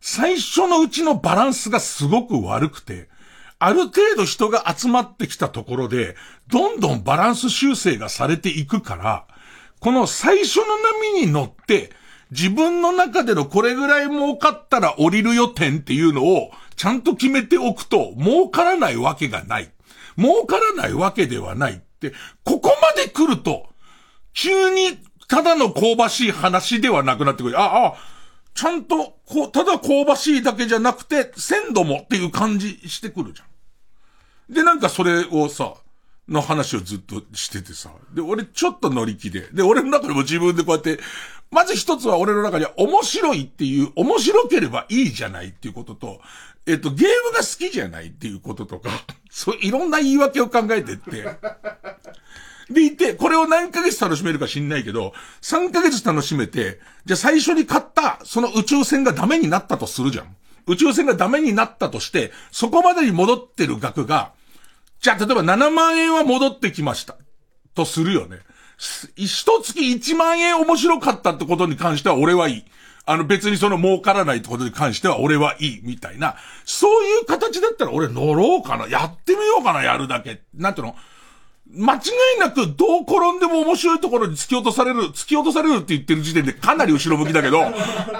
最初のうちのバランスがすごく悪くて、ある程度人が集まってきたところで、どんどんバランス修正がされていくから、この最初の波に乗って、自分の中でのこれぐらい儲かったら降りるよ点っていうのをちゃんと決めておくと儲からないわけがない。儲からないわけではないって、ここまで来ると、急にただの香ばしい話ではなくなってくる。あ、あ、ちゃんと、こう、ただ香ばしいだけじゃなくて、鮮度もっていう感じしてくるじゃん。で、なんかそれをさ、の話をずっとしててさ。で、俺ちょっと乗り気で。で、俺の中でも自分でこうやって、まず一つは俺の中には面白いっていう、面白ければいいじゃないっていうことと、えっと、ゲームが好きじゃないっていうこととか、そう、いろんな言い訳を考えてって。でいて、これを何ヶ月楽しめるか知んないけど、3ヶ月楽しめて、じゃあ最初に買った、その宇宙船がダメになったとするじゃん。宇宙船がダメになったとして、そこまでに戻ってる額が、じゃあ、例えば7万円は戻ってきました。とするよね。一月1万円面白かったってことに関しては俺はいい。あの別にその儲からないってことに関しては俺はいい。みたいな。そういう形だったら俺乗ろうかな。やってみようかな、やるだけ。なんていうの？間違いなくどう転んでも面白いところに突き落とされる、突き落とされるって言ってる時点でかなり後ろ向きだけど、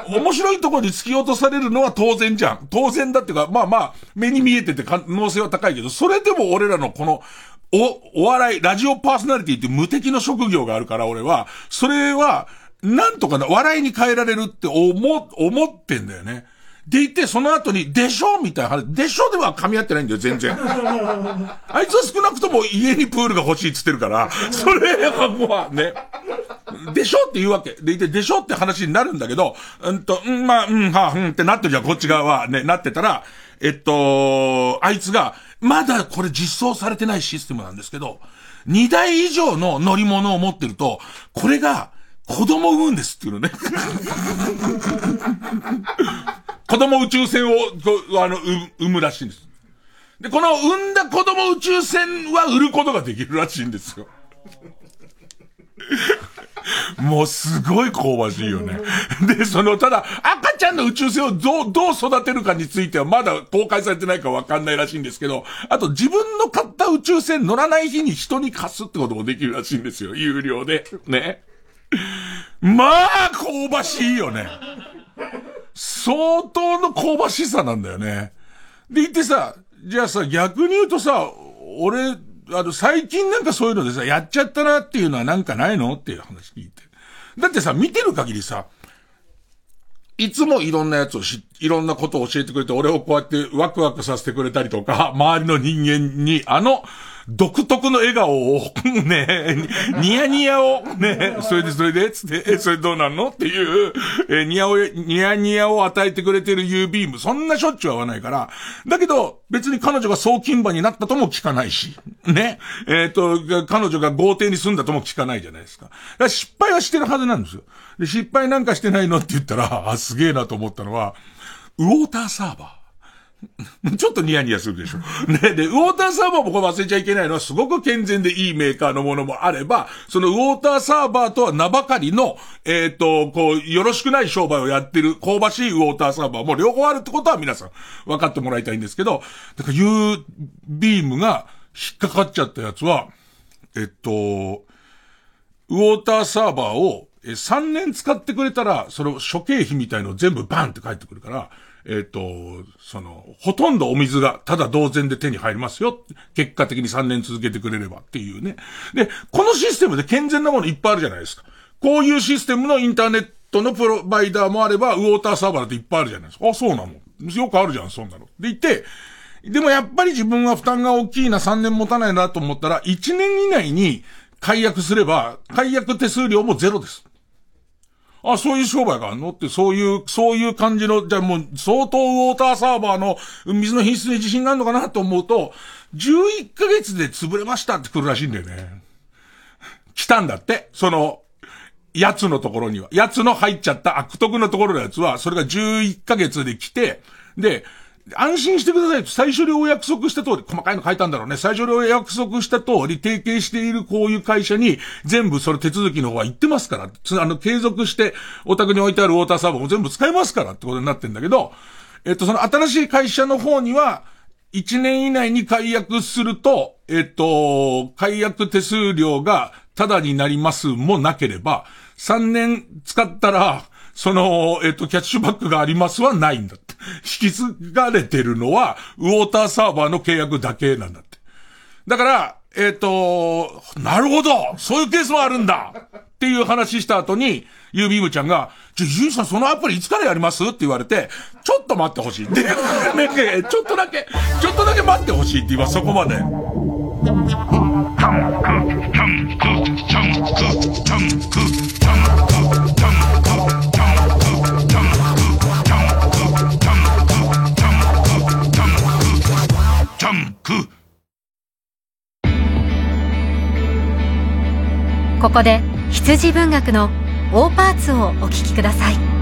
面白いところに突き落とされるのは当然じゃん。当然だっていうか、まあまあ、目に見えてて可能性は高いけど、それでも俺らのこの、お、お笑い、ラジオパーソナリティって無敵の職業があるから俺は、それは、なんとかな、笑いに変えられるって思、思ってんだよね。でいて、その後に、でしょ？みたいな話。でしょでは噛み合ってないんだよ、全然。あいつは少なくとも家にプールが欲しいっつってるから、それはもうね、でしょって言うわけ。でいて、でしょって話になるんだけど、うんと、うん、まあ、うん、は、うんってなってるじゃん、こっち側は。ね、なってたら、えっと、あいつが、まだこれ実装されてないシステムなんですけど、2台以上の乗り物を持ってると、これが、子供を産むんですっていうのね。子供宇宙船を、あの、産むらしいんです。で、この産んだ子供宇宙船は売ることができるらしいんですよ。もうすごい香ばしいよね。で、その、ただ、赤ちゃんの宇宙船をどう、どう育てるかについてはまだ公開されてないかわかんないらしいんですけど、あと自分の買った宇宙船乗らない日に人に貸すってこともできるらしいんですよ。有料で。ね。まあ、香ばしいよね。相当の香ばしさなんだよね。で、言ってさ、じゃあさ、逆に言うとさ、俺、あの、最近なんかそういうのでさ、やっちゃったなっていうのはなんかないの？っていう話聞いて。だってさ、見てる限りさ、いつもいろんなやつをし、いろんなことを教えてくれて、俺をこうやってワクワクさせてくれたりとか、周りの人間に、あの、独特の笑顔を、ね、ニヤニヤを、ね、それでそれで、つって、え、それどうなんの？っていう、え、ニヤを、ニヤニヤを与えてくれてる U ビーム、そんなしょっちゅう会わないから、だけど、別に彼女が送金馬になったとも聞かないし、ね、えっ、ー、と、彼女が豪邸に住んだとも聞かないじゃないですか。か失敗はしてるはずなんですよ。で、失敗なんかしてないの？って言ったら、あ、すげえなと思ったのは、ウォーターサーバー。ちょっとニヤニヤするでしょ。ね。で、ウォーターサーバーもこれ忘れちゃいけないのは、すごく健全でいいメーカーのものもあれば、そのウォーターサーバーとは名ばかりの、えっ、ー、と、こう、よろしくない商売をやってる、香ばしいウォーターサーバーも両方あるってことは皆さん分かってもらいたいんですけど、だから U ビームが引っかかっちゃったやつは、えっと、ウォーターサーバーを3年使ってくれたら、その諸経費みたいのを全部バンって返ってくるから、えっ、ー、と、その、ほとんどお水がただ同然で手に入りますよ。結果的に3年続けてくれればっていうね。で、このシステムで健全なものいっぱいあるじゃないですか。こういうシステムのインターネットのプロバイダーもあれば、ウォーターサーバーだっていっぱいあるじゃないですか。あ、そうなのよくあるじゃん、そんなの。でいて、でもやっぱり自分は負担が大きいな、3年持たないなと思ったら、1年以内に解約すれば、解約手数料もゼロです。あ、そういう商売があるの？って、そういう、そういう感じの、じゃあもう、相当ウォーターサーバーの水の品質に自信があるのかなと思うと、11ヶ月で潰れましたって来るらしいんだよね。来たんだって。その、やつのところには。奴の入っちゃった悪徳のところのやつは、それが11ヶ月で来て、で、安心してくださいと最初にお約束した通り、細かいの書いたんだろうね。最初にお約束した通り、提携しているこういう会社に、全部その手続きの方は行ってますから。あの、継続して、お宅に置いてあるウォーターサーバーも全部使えますからってことになってんだけど、えっと、その新しい会社の方には、1年以内に解約すると、えっと、解約手数料がタダになりますもなければ、3年使ったら、その、えっ、と、キャッシュバックがありますはないんだ。引き継がれてるのは、ウォーターサーバーの契約だけなんだって。だから、えっ、と、なるほどそういうケースもあるんだっていう話した後に、ユービームちゃんが、じゃ、ユーさんそのアプリいつからやります？って言われて、ちょっと待ってほしいって。ね、ちょっとだけ、ちょっとだけ待ってほしいって言います、そこまで。ここで羊文学の大パーツをお聴きください。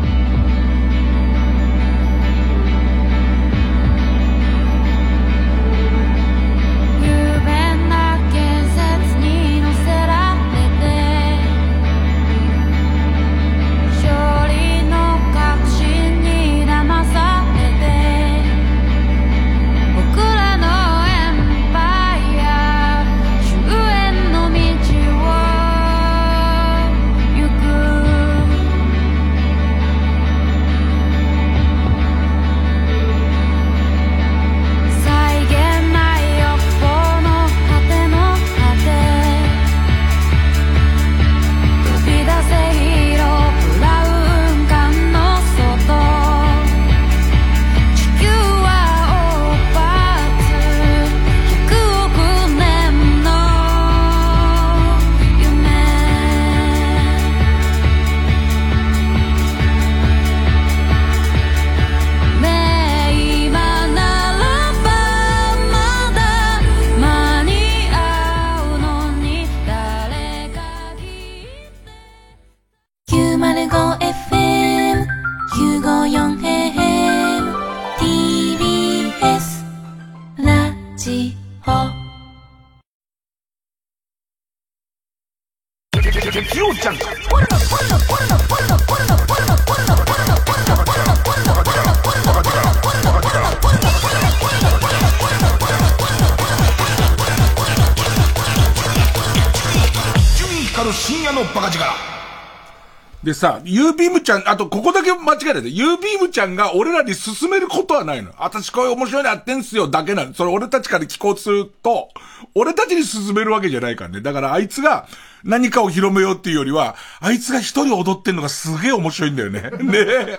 でさ、ユービームちゃん、あとここだけ間違えないで、ユービームちゃんが俺らに勧めることはないの。私こういう面白いのやってんすよ、だけなの。それ俺たちから聞こうとすると、俺たちに勧めるわけじゃないからね。だからあいつが何かを広めようっていうよりは、あいつが一人踊ってんのがすげえ面白いんだよね。ね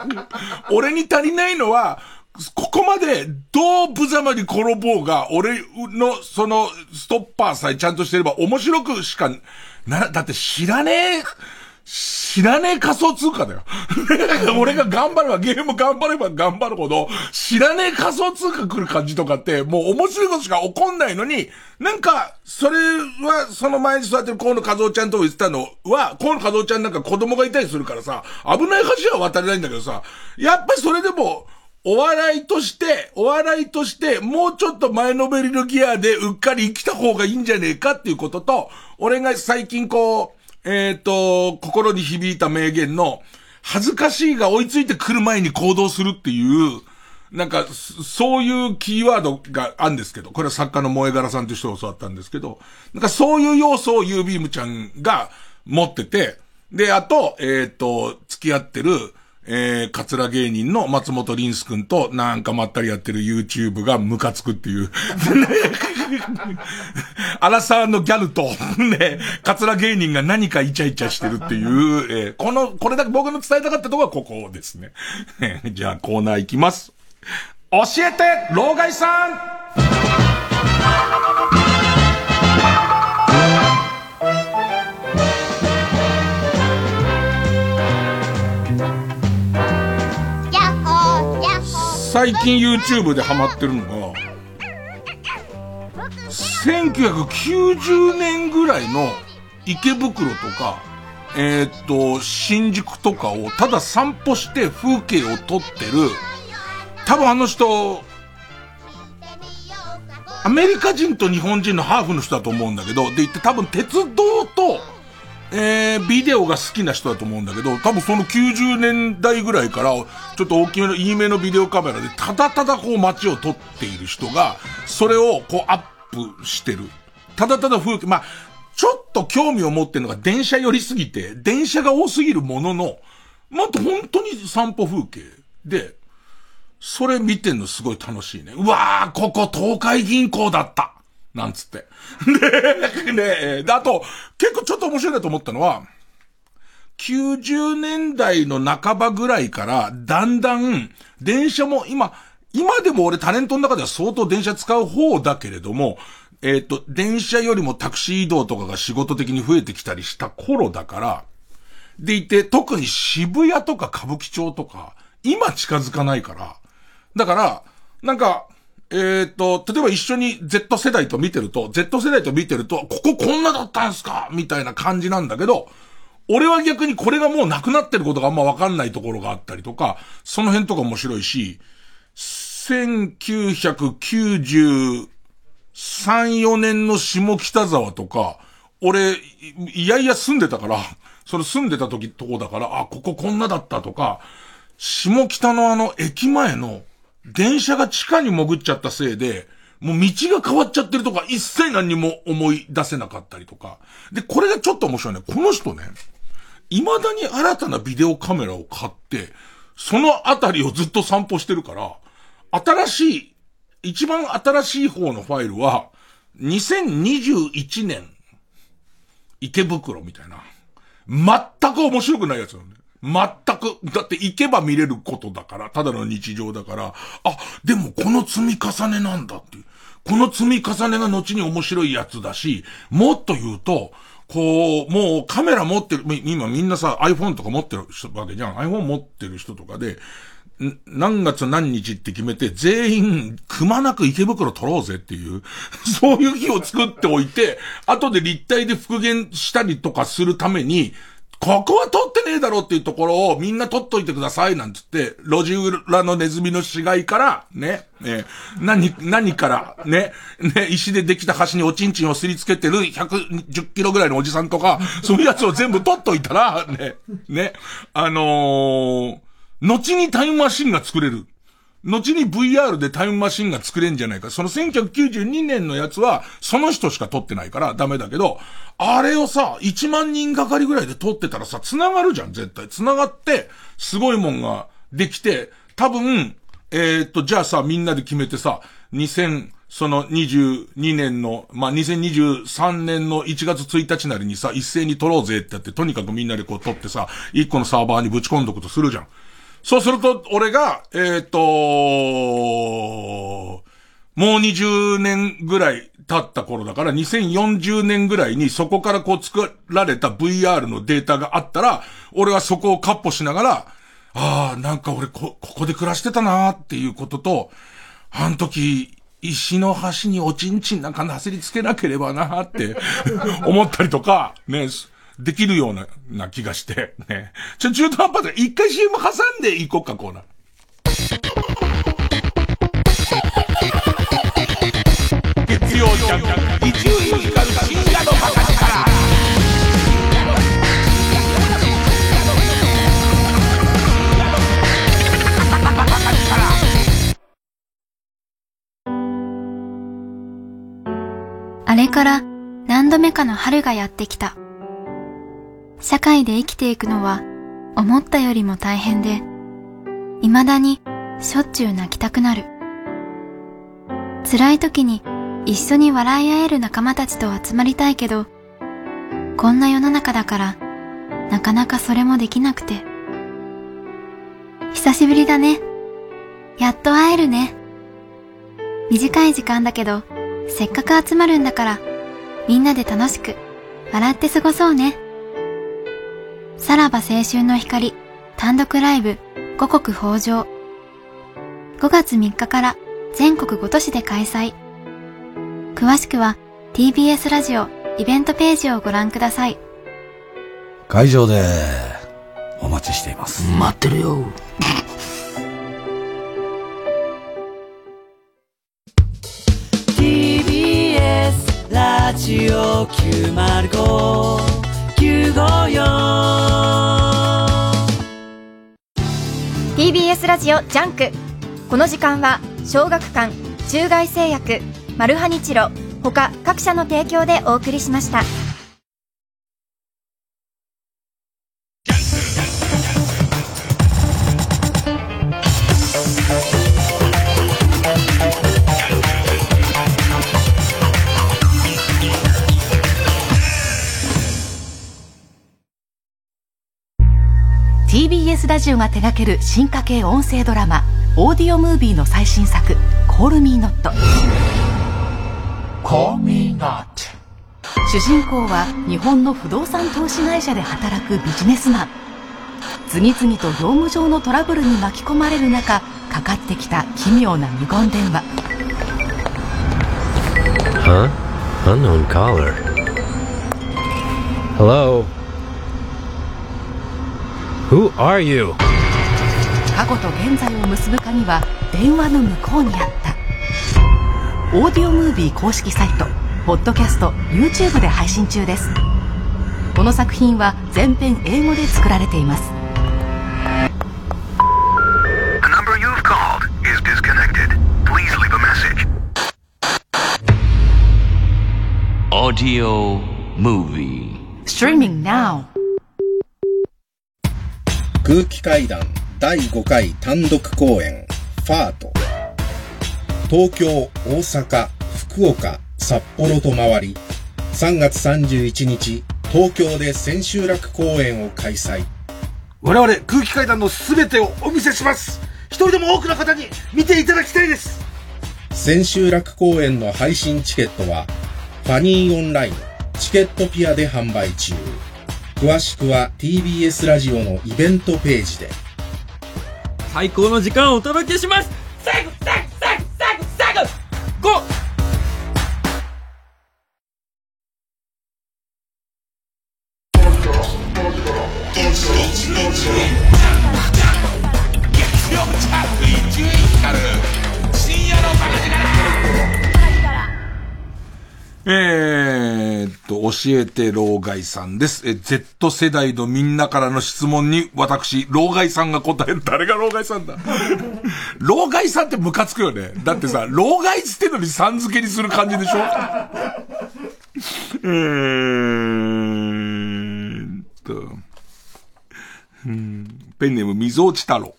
俺に足りないのは、ここまで、どう無様に転ぼうが、俺の、その、ストッパーさえちゃんとしてれば面白くしか、な、だって知らねえ、知らねえ仮想通貨だよ。俺が頑張れば、ゲーム頑張れば頑張るほど、知らねえ仮想通貨来る感じとかって、もう面白いことしか起こんないのに、なんか、それは、その前に座ってる河野和夫ちゃんと言ってたのは、河野和夫ちゃんなんか子供がいたりするからさ、危ない橋は渡れないんだけどさ、やっぱりそれでも、お笑いとして、お笑いとして、もうちょっと前のめりのギアでうっかり生きた方がいいんじゃねえかっていうことと、俺が最近こう、えっ、ー、と、心に響いた名言の、恥ずかしいが追いついてくる前に行動するっていう、なんか、そういうキーワードがあるんですけど、これは作家の萌え柄さんという人を教わったんですけど、なんかそういう要素をユービームちゃんが持ってて、で、あと、えっ、ー、と、付き合ってる、えー、カツラ芸人の松本リンス君となんかまったりやってる YouTube がムカつくっていう。アラサーのギャルと、ね、カツラ芸人が何かイチャイチャしてるっていう、えー、この、これだけ僕の伝えたかったとこはここですね。じゃあコーナー行きます。教えて、老害さん最近 YouTube でハマってるのが、1990年ぐらいの池袋とか、えー、っと、新宿とかをただ散歩して風景を撮ってる、多分あの人、アメリカ人と日本人のハーフの人だと思うんだけど、で言って多分鉄道とえー、ビデオが好きな人だと思うんだけど、多分その90年代ぐらいから、ちょっと大きめの、いいめのビデオカメラで、ただただこう街を撮っている人が、それをこうアップしてる。ただただ風景、まあ、ちょっと興味を持ってるのが電車寄りすぎて、電車が多すぎるものの、まあ、本当に散歩風景で、それ見てんのすごい楽しいね。うわー、ここ東海銀行だった。なんつって。で、ね、で、あと、結構ちょっと面白いなと思ったのは、90年代の半ばぐらいから、だんだん、電車も今、今でも俺タレントの中では相当電車使う方だけれども、えっ、ー、と、電車よりもタクシー移動とかが仕事的に増えてきたりした頃だから、でいて、特に渋谷とか歌舞伎町とか、今近づかないから、だから、なんか、えっ、ー、と、例えば一緒に Z 世代と見てると、Z 世代と見てると、こここんなだったんすか？みたいな感じなんだけど、俺は逆にこれがもうなくなってることがあんまわかんないところがあったりとか、その辺とか面白いし、1993、4年の下北沢とか、俺、いやいや住んでたから、それ住んでた時とこだから、あ、こここんなだったとか、下北のあの駅前の電車が地下に潜っちゃったせいで、もう道が変わっちゃってるとか、一切何にも思い出せなかったりとか。で、これがちょっと面白いね。この人ね、未だに新たなビデオカメラを買って、そのあたりをずっと散歩してるから、新しい、一番新しい方のファイルは、2021年、池袋みたいな。全く面白くないやつなん。全く、だって行けば見れることだから、ただの日常だから、あ、でもこの積み重ねなんだっていう。この積み重ねが後に面白いやつだし、もっと言うと、こう、もうカメラ持ってる、今みんなさ、iPhone とか持ってる人わけじゃん。iPhone 持ってる人とかで、何月何日って決めて、全員、くまなく池袋撮ろうぜっていう、そういう日を作っておいて、後で立体で復元したりとかするために、ここは取ってねえだろっていうところをみんな取っといてくださいなんつって、路地裏のネズミの死骸から、ね、ね、何、何から、ね、ね、石でできた橋におちんちんをすりつけてる110キロぐらいのおじさんとか、そういうやつを全部取っといたら、ね、ね、あのー、後にタイムマシンが作れる。後に VR でタイムマシンが作れんじゃないか。その1992年のやつは、その人しか撮ってないからダメだけど、あれをさ、1万人がかりぐらいで撮ってたらさ、繋がるじゃん、絶対。繋がって、すごいもんができて、多分、えー、っと、じゃあさ、みんなで決めてさ、2000、その22年の、まあ、2023年の1月1日なりにさ、一斉に撮ろうぜってやって、とにかくみんなでこう撮ってさ、1個のサーバーにぶち込んどくとするじゃん。そうすると、俺が、えっ、ー、ともう20年ぐらい経った頃だから、2040年ぐらいにそこからこう作られた VR のデータがあったら、俺はそこをカッポしながら、ああ、なんか俺こ、ここで暮らしてたなーっていうことと、あの時、石の端におちんちんなんかなすりつけなければなーって思ったりとか、ね、できるような、な気がして、ね。ちょ、中途半端で、一回 CM 挟んでいこうか、コーナー。月曜ジャンク、伊集院光深夜のバカ力。あれから何度目かの春がやってきた。社会で生きていくのは思ったよりも大変で、未だにしょっちゅう泣きたくなる。辛い時に一緒に笑い合える仲間たちと集まりたいけど、こんな世の中だからなかなかそれもできなくて。久しぶりだね。やっと会えるね。短い時間だけど、せっかく集まるんだから、みんなで楽しく、笑って過ごそうね。さらば青春の光単独ライブ五穀豊穣。5月3日から全国5都市で開催。詳しくは TBS ラジオイベントページをご覧ください。会場でお待ちしています。待ってるよ。TBS ラジオ905 TBS ラジオジャンクこの時間は小学館中外製薬マルハニチロ他各社の提供でお送りしました。TBS ラジオが手掛ける進化系音声ドラマオーディオムービーの最新作「コールミーノット」主人公は日本の不動産投資会社で働くビジネスマン次々と業務上のトラブルに巻き込まれる中かかってきた奇妙な無言電話 Huh? Unknown caller. Hello? Who are you? 過去と現在を結ぶ鍵は電話の向こうにあった。オーディオムービー公式サイトポッドキャスト YouTube で配信中です。この作品は全編英語で作られています。オーディオムービー空気階段第5回単独公演ファート。東京、大阪、福岡、札幌と回り3月31日東京で千秋楽公演を開催。我々空気階段の全てをお見せします。一人でも多くの方に見ていただきたいです。千秋楽公演の配信チケットはファニーオンラインチケットピアで販売中詳しくは TBS ラジオのイベントページで。最高の時間をお届けします。最後最後最後最後最後ゴー。えー、と、教えて老害さんです。え、Z 世代のみんなからの質問に、私、老害さんが答える。誰が老害さんだ？老害さんってムカつくよね。だってさ、老害つってのにさん付けにする感じでしょ？えーっと、うんペンネーム、溝落太郎。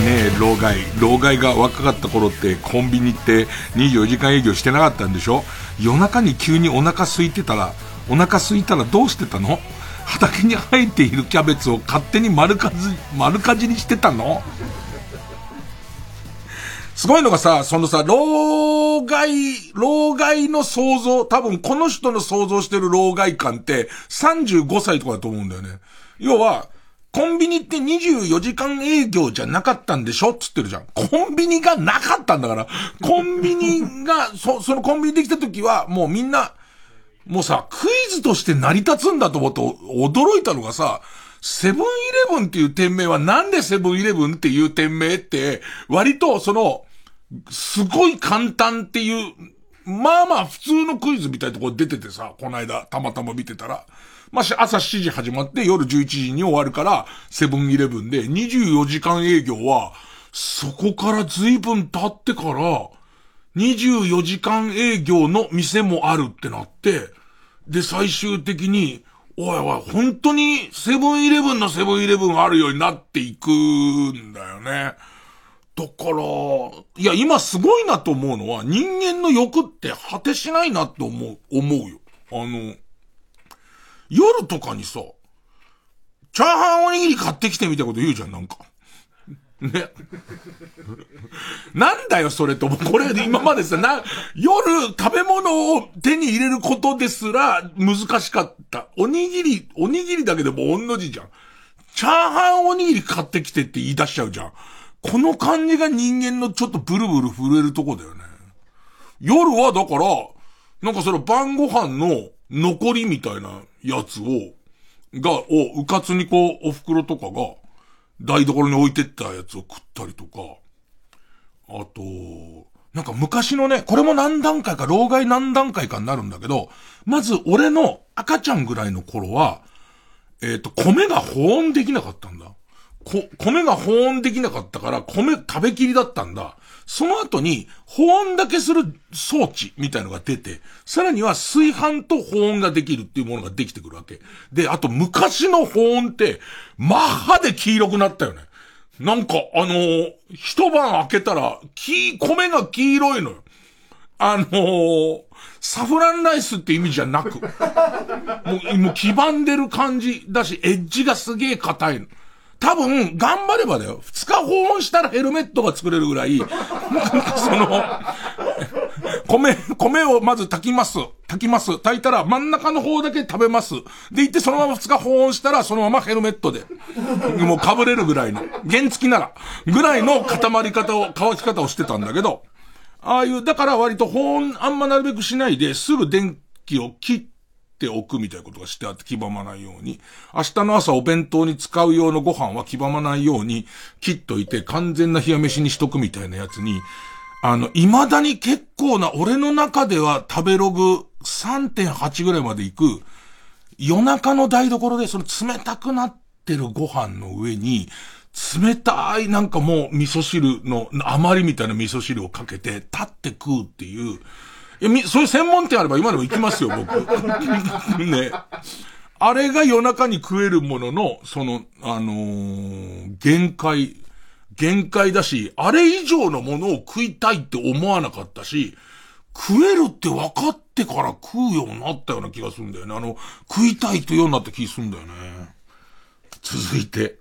ねえ、老害。老害が若かった頃ってコンビニって24時間営業してなかったんでしょ？夜中に急にお腹空いてたら、お腹空いたらどうしてたの？畑に生えているキャベツを勝手に丸かじ、丸かじにしてたの？すごいのがさ、そのさ、老害、老害の想像、多分この人の想像してる老害感って35歳とかだと思うんだよね。要は、コンビニって24時間営業じゃなかったんでしょ？つってるじゃん。コンビニがなかったんだから。コンビニが、そ、そのコンビニできた時は、もうみんな、もうさ、クイズとして成り立つんだと思って驚いたのがさ、セブンイレブンっていう店名はなんでセブンイレブンっていう店名って、割とその、すごい簡単っていう、まあまあ普通のクイズみたいなところ出ててさ、この間たまたま見てたら、まあ、朝7時始まって夜11時に終わるから、セブンイレブンで24時間営業は、そこから随分経ってから、24時間営業の店もあるってなって、で、最終的に、おいおい、本当にセブンイレブンのセブンイレブンあるようになっていくんだよね。だから、いや、今すごいなと思うのは、人間の欲って果てしないなって思う、思うよ。あの、夜とかにさ、チャーハンおにぎり買ってきてみたいなこと言うじゃん、なんか。ね。なんだよ、それと。これ、今までさ、な、夜、食べ物を手に入れることですら、難しかった。おにぎり、おにぎりだけでも同じじゃん。チャーハンおにぎり買ってきてって言い出しちゃうじゃん。この感じが人間のちょっとブルブル震えるとこだよね。夜はだから、なんかその晩ご飯の残りみたいなやつを、が、を、うかつにこう、お袋とかが、台所に置いてったやつを食ったりとか、あと、なんか昔のね、これも何段階か、老害何段階かになるんだけど、まず俺の赤ちゃんぐらいの頃は、えっ、ー、と、米が保温できなかったんだ。こ、米が保温できなかったから、米食べきりだったんだ。その後に、保温だけする装置みたいのが出て、さらには炊飯と保温ができるっていうものができてくるわけ。で、あと昔の保温って、マッハで黄色くなったよね。なんか、あのー、一晩開けたら、黄、米が黄色いのよ。あのー、サフランライスって意味じゃなく、もう、もう黄ばんでる感じだし、エッジがすげえ硬いの。多分、頑張ればだよ。二日保温したらヘルメットが作れるぐらい、その、米、米をまず炊きます。炊きます。炊いたら真ん中の方だけ食べます。で、行ってそのまま二日保温したらそのままヘルメットで、もう被れるぐらいの、原付きなら、ぐらいの固まり方を、乾き方をしてたんだけど、ああいう、だから割と保温あんまなるべくしないで、すぐ電気を切って、おくみたいなことがしてあって黄ばまないように。明日の朝お弁当に使う用のご飯は黄ばまないように切っといて完全な冷や飯にしとくみたいなやつに、あの、未だに結構な、俺の中では食べログ3.8ぐらいまで行く、夜中の台所でその冷たくなってるご飯の上に、冷たいなんかもう味噌汁の余りみたいな味噌汁をかけて立って食うっていう、いや、み、そういう専門店あれば今でも行きますよ、僕。ね。あれが夜中に食えるものの、その、あのー、限界、限界だし、あれ以上のものを食いたいって思わなかったし、食えるって分かってから食うようになったような気がするんだよね。あの、食いたいというようになった気がするんだよね。続いて、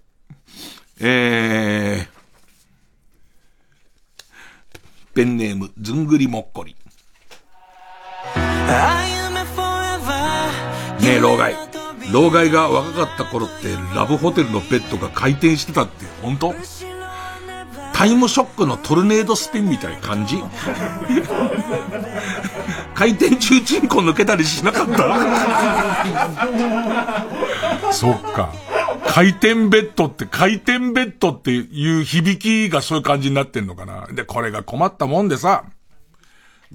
えー、ペンネーム、ずんぐりもっこり。ねえ、老害。老害が若かった頃って、ラブホテルのベッドが回転してたって、本当？タイムショックのトルネードスピンみたいな感じ？回転中チンコ抜けたりしなかった？そっか。回転ベッドって、回転ベッドっていう響きがそういう感じになってんのかな。で、これが困ったもんでさ、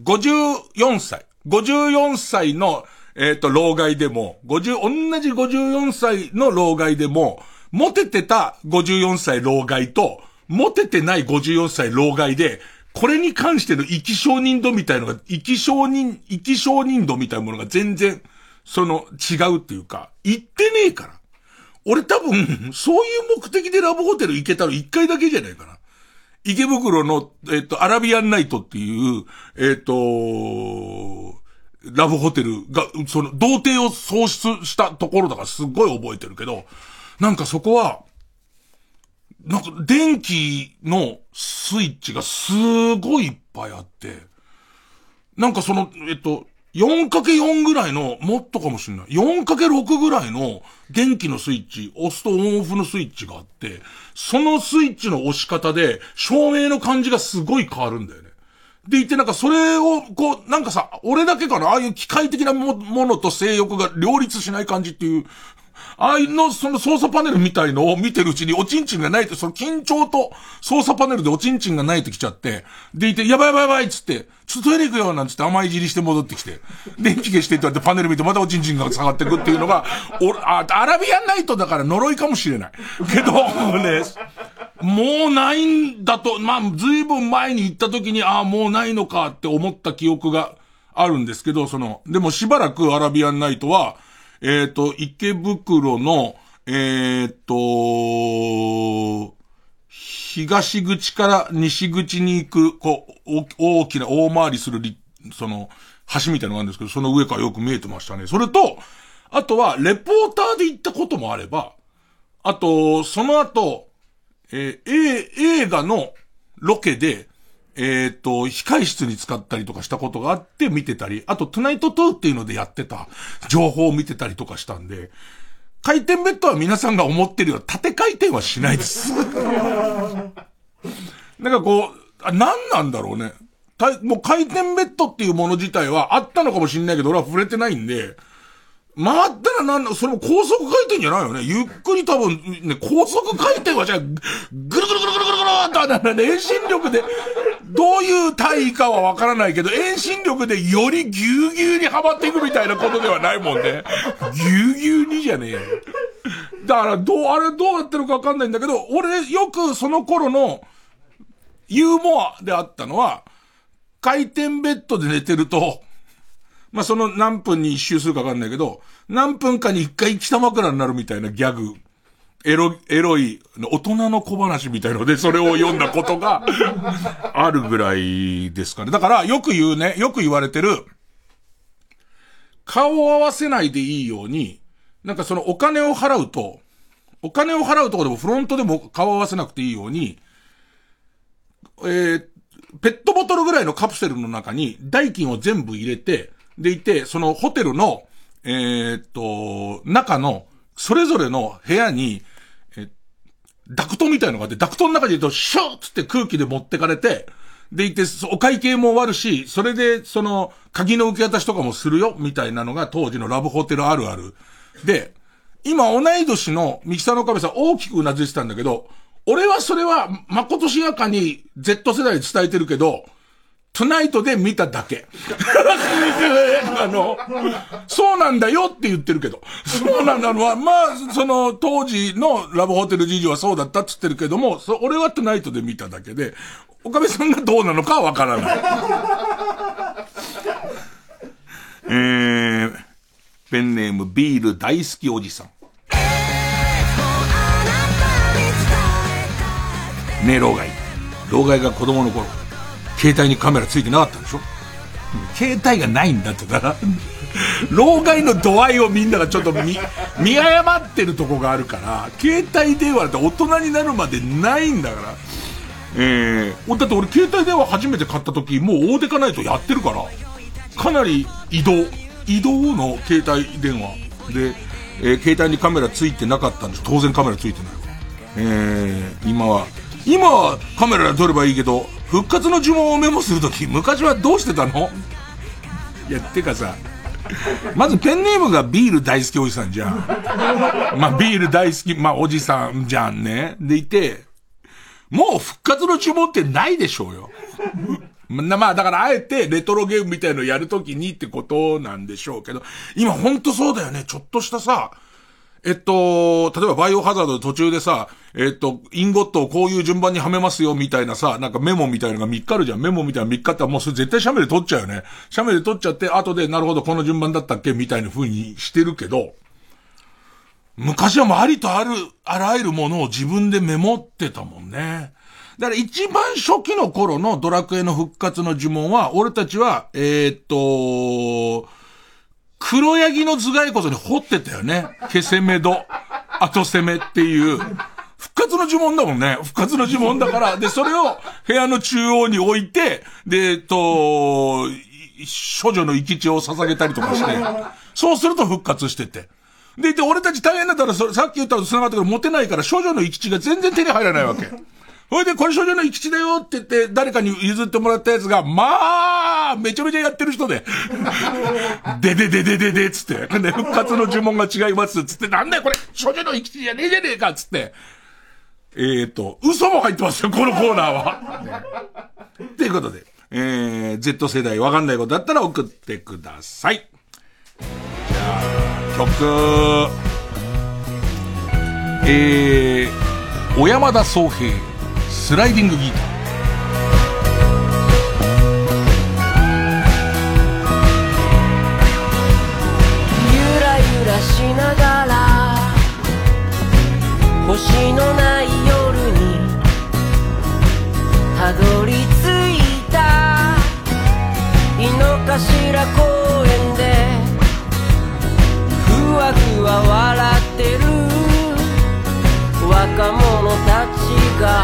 54歳。54歳の、えっ、ー、と、老害でも、50、同じ54歳の老害でも、モテてた54歳老害と、モテてない54歳老害で、これに関しての生き証人度みたいのが、生き証人、生き証人度みたいなものが全然、その、違うっていうか、言ってねえから。俺多分、そういう目的でラブホテル行けたの一回だけじゃないかな。池袋の、えっ、と、アラビアンナイトっていう、えっ、と、ラブホテルが、その、童貞を喪失したところだからすっごい覚えてるけど、なんかそこは、なんか電気のスイッチがすごいいっぱいあって、なんかその、えっと、4×4 ぐらいの、もっとかもしんない。4×6 ぐらいの電気のスイッチ、押すとオンオフのスイッチがあって、そのスイッチの押し方で、照明の感じがすごい変わるんだよね。で言ってなんかそれを、こう、なんかさ、俺だけかな、ああいう機械的なものと性欲が両立しない感じっていうああいうの、その操作パネルみたいのを見てるうちにおちんちんがないと、その緊張と操作パネルでおちんちんがないと来ちゃって、でいて、やばいやばいやばいっつって、ちょっとトイレ行くよなんつって甘いじりして戻ってきて、電気消してって言われてパネル見てまたおちんちんが下がってくっていうのが、お、あ、アラビアンナイトだから呪いかもしれない。けど、ね、もうないんだと、まあ、ずいぶん前に行った時に、ああ、もうないのかって思った記憶があるんですけど、その、でもしばらくアラビアンナイトは、えっ、ー、と、池袋の、えっ、ー、と、東口から西口に行く、こう、大きな大回りするりその、橋みたいなのがあるんですけど、その上からよく見えてましたね。それと、あとは、レポーターで行ったこともあれば、あと、その後、えー、映画のロケで、えっ、ー、と、控室に使ったりとかしたことがあって見てたり、あと、トゥナイトトゥっていうのでやってた情報を見てたりとかしたんで、回転ベッドは皆さんが思ってるような縦回転はしないです。なんかこう、あ何なんだろうね。もう回転ベッドっていうもの自体はあったのかもしんないけど、俺は触れてないんで、回ったらなんだ、それも高速回転じゃないよね。ゆっくり多分、ね、高速回転はじゃあ、ぐるぐるぐるぐるぐるぐるっと、遠心力で、どういう体位かはわからないけど、遠心力でよりぎゅうぎゅうにはまっていくみたいなことではないもんね。ぎゅうぎゅうにじゃねえよ。だから、どう、あれどうやってるかわかんないんだけど、俺よくその頃のユーモアであったのは、回転ベッドで寝てると、まあ、その何分に一周するかわかんないけど、何分かに一回北枕になるみたいなギャグ。エロ、エロい、大人の小話みたいので、それを読んだことが あるぐらいですかね。だから、よく言うね、よく言われてる、顔を合わせないでいいように、なんかそのお金を払うと、お金を払うとこでもフロントでも顔を合わせなくていいように、えー、ペットボトルぐらいのカプセルの中に代金を全部入れて、でいて、そのホテルの、えー、っと、中の、それぞれの部屋に、え、ダクトみたいのがあって、ダクトの中で言うと、シューつって空気で持ってかれて、でいて、お会計も終わるし、それで、その、鍵の受け渡しとかもするよ、みたいなのが当時のラブホテルあるある。で、今同い年のミキサーの壁さん大きくうなずいてたんだけど、俺はそれは、まことしやかに Z 世代に伝えてるけど、トゥナイトで見ただけ。あの、そうなんだよって言ってるけど。そうなんだのは、まあ、その、当時のラブホテル事情はそうだったって言ってるけども、そ俺はトゥナイトで見ただけで、岡部さんがどうなのかはわからない。えー、ペンネームビール大好きおじさん。ねえ、老害。老害が子供の頃、携帯にカメラついてなかったでしょ？携帯がないんだってだから、老害の度合いをみんながちょっと見、見誤ってるとこがあるから、携帯電話って大人になるまでないんだから。えー、だって俺携帯電話初めて買った時、もう大手かないとやってるから、かなり移動、移動の携帯電話で、えー、携帯にカメラついてなかったんで。当然カメラついてない。えー、今は、今はカメラで撮ればいいけど、復活の呪文をメモするとき、昔はどうしてたの？いや、てかさ、まずペンネームがビール大好きおじさんじゃん。まあ、ビール大好き、まあ、おじさんじゃんね。でいて、もう復活の呪文ってないでしょうよ。ままあ、だからあえてレトロゲームみたいのやるときにってことなんでしょうけど、今ほんとそうだよね。ちょっとしたさ、えっと、例えばバイオハザード途中でさ、えっと、インゴットをこういう順番にはめますよみたいなさ、なんかメモみたいなのが3日あるじゃん。メモみたいな3日ってもうそれ絶対シャメで取っちゃうよね。シャメで取っちゃって、後でなるほどこの順番だったっけみたいな風にしてるけど、昔はもうありとある、あらゆるものを自分でメモってたもんね。だから一番初期の頃のドラクエの復活の呪文は、俺たちは、えー、っと、黒ヤギの頭蓋骨に掘ってたよね。ケセメド、後攻めっていう。復活の呪文だもんね。復活の呪文だから。で、それを部屋の中央に置いて、で、えっと、処女の生き血を捧げたりとかして、そうすると復活してて。で、で、俺たち大変だったら、それ、さっき言ったの繋がったけど、持てないから、処女の生き血が全然手に入らないわけ。ほいで、これ少女の生き地だよって言って、誰かに譲ってもらったやつが、まあ、めちゃめちゃやってる人で、でででででで、つって、で、復活の呪文が違います、つって、なんだよこれ、少女の生き地じゃねえじゃねえか、つって。えーと、嘘も入ってますよ、このコーナーは。ということで、えー、Z 世代わかんないことだったら送ってください。じゃあ、曲、えー、小山田宗平。スライディングギター。ゆらゆらしながら星のない夜にたどり着いた。井の頭公園でふわふわ笑ってる。若者たちが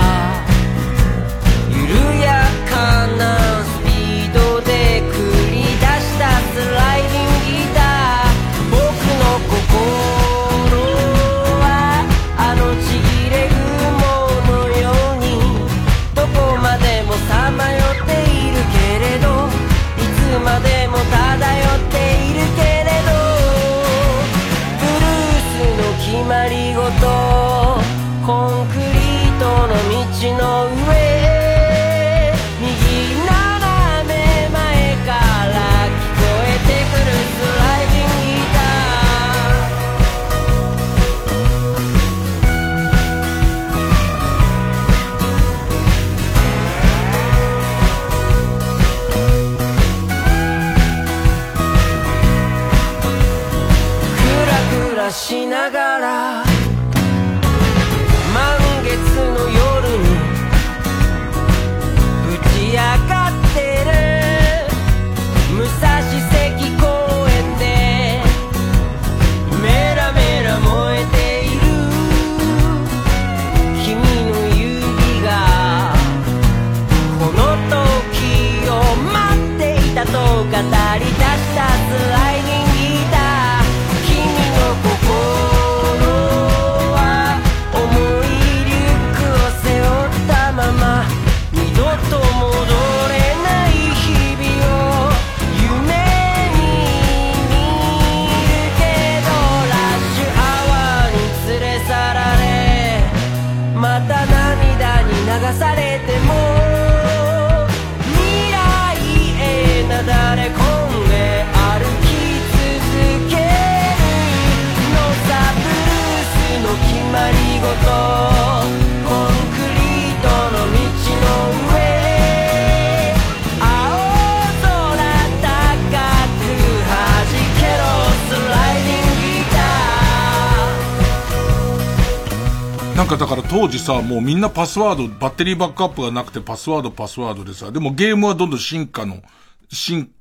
かだから当時さ、もうみんなパスワード、バッテリーバックアップがなくてパスワードパスワードでさ、でもゲームはどんどん進化の、進、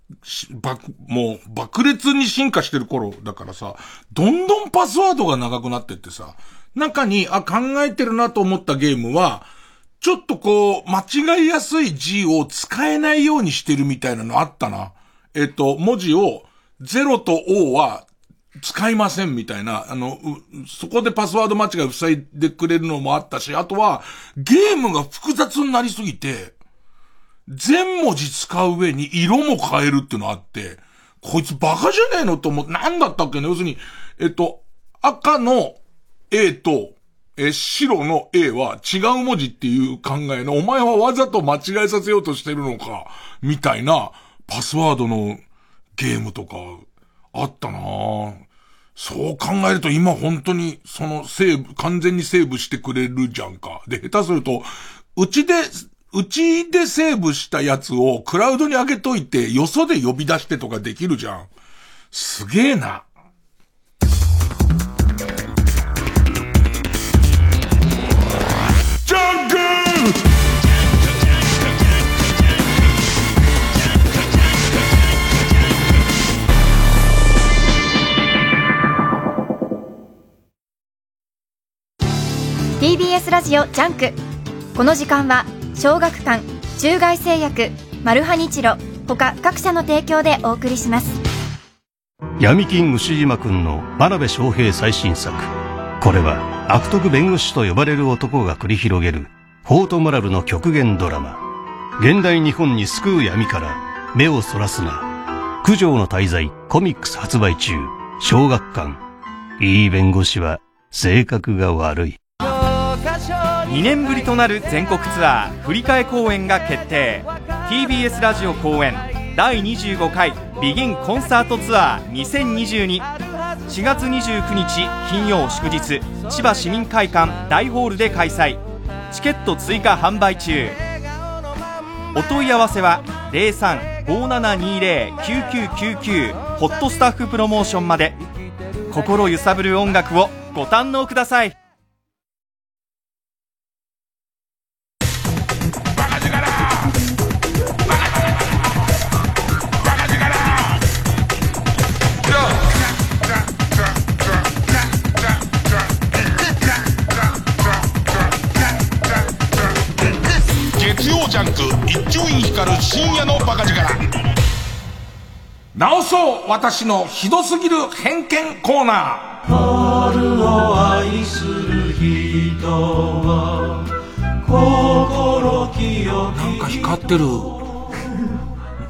爆、もう爆裂に進化してる頃だからさ、どんどんパスワードが長くなってってさ、中に、あ、考えてるなと思ったゲームは、ちょっとこう、間違いやすい字を使えないようにしてるみたいなのあったな。えっと、文字を、0と O は使いませんみたいな、あの、そこでパスワード間違い塞いでくれるのもあったし、あとは、ゲームが複雑になりすぎて、全文字使う上に色も変えるっていうのあって、こいつバカじゃねえのと思って、なんだったっけね？要するに、えっと、赤の A と、え、白の A は違う文字っていう考えの、お前はわざと間違えさせようとしてるのか、みたいな、パスワードのゲームとか、あったなぁ。そう考えると今本当に、そのセーブ、完全にセーブしてくれるじゃんか。で、下手すると、うちで、うちでセーブしたやつをクラウドに上げといて、よそで呼び出してとかできるじゃん。すげえな。TBS ラジオジャンク。この時間は小学館中外製薬マルハニチロ他各社の提供でお送りします。闇金ウシジマくんの真鍋昌平最新作。これは悪徳弁護士と呼ばれる男が繰り広げるフォートモラルの極限ドラマ。現代日本に巣食う闇から目をそらすな。九条の大罪コミックス発売中。小学館。いい弁護士は性格が悪い。2年ぶりとなる全国ツアー振り替え公演が決定。TBS ラジオ公演第25回ビギンコンサートツアー20224月29日金曜祝日千葉市民会館大ホールで開催。チケット追加販売中。お問い合わせは0357209999ホットスタッフプロモーションまで。心揺さぶる音楽をご堪能ください。そう私のひどすぎる偏見コーナー。春を愛する人は心清き。なんか光ってる。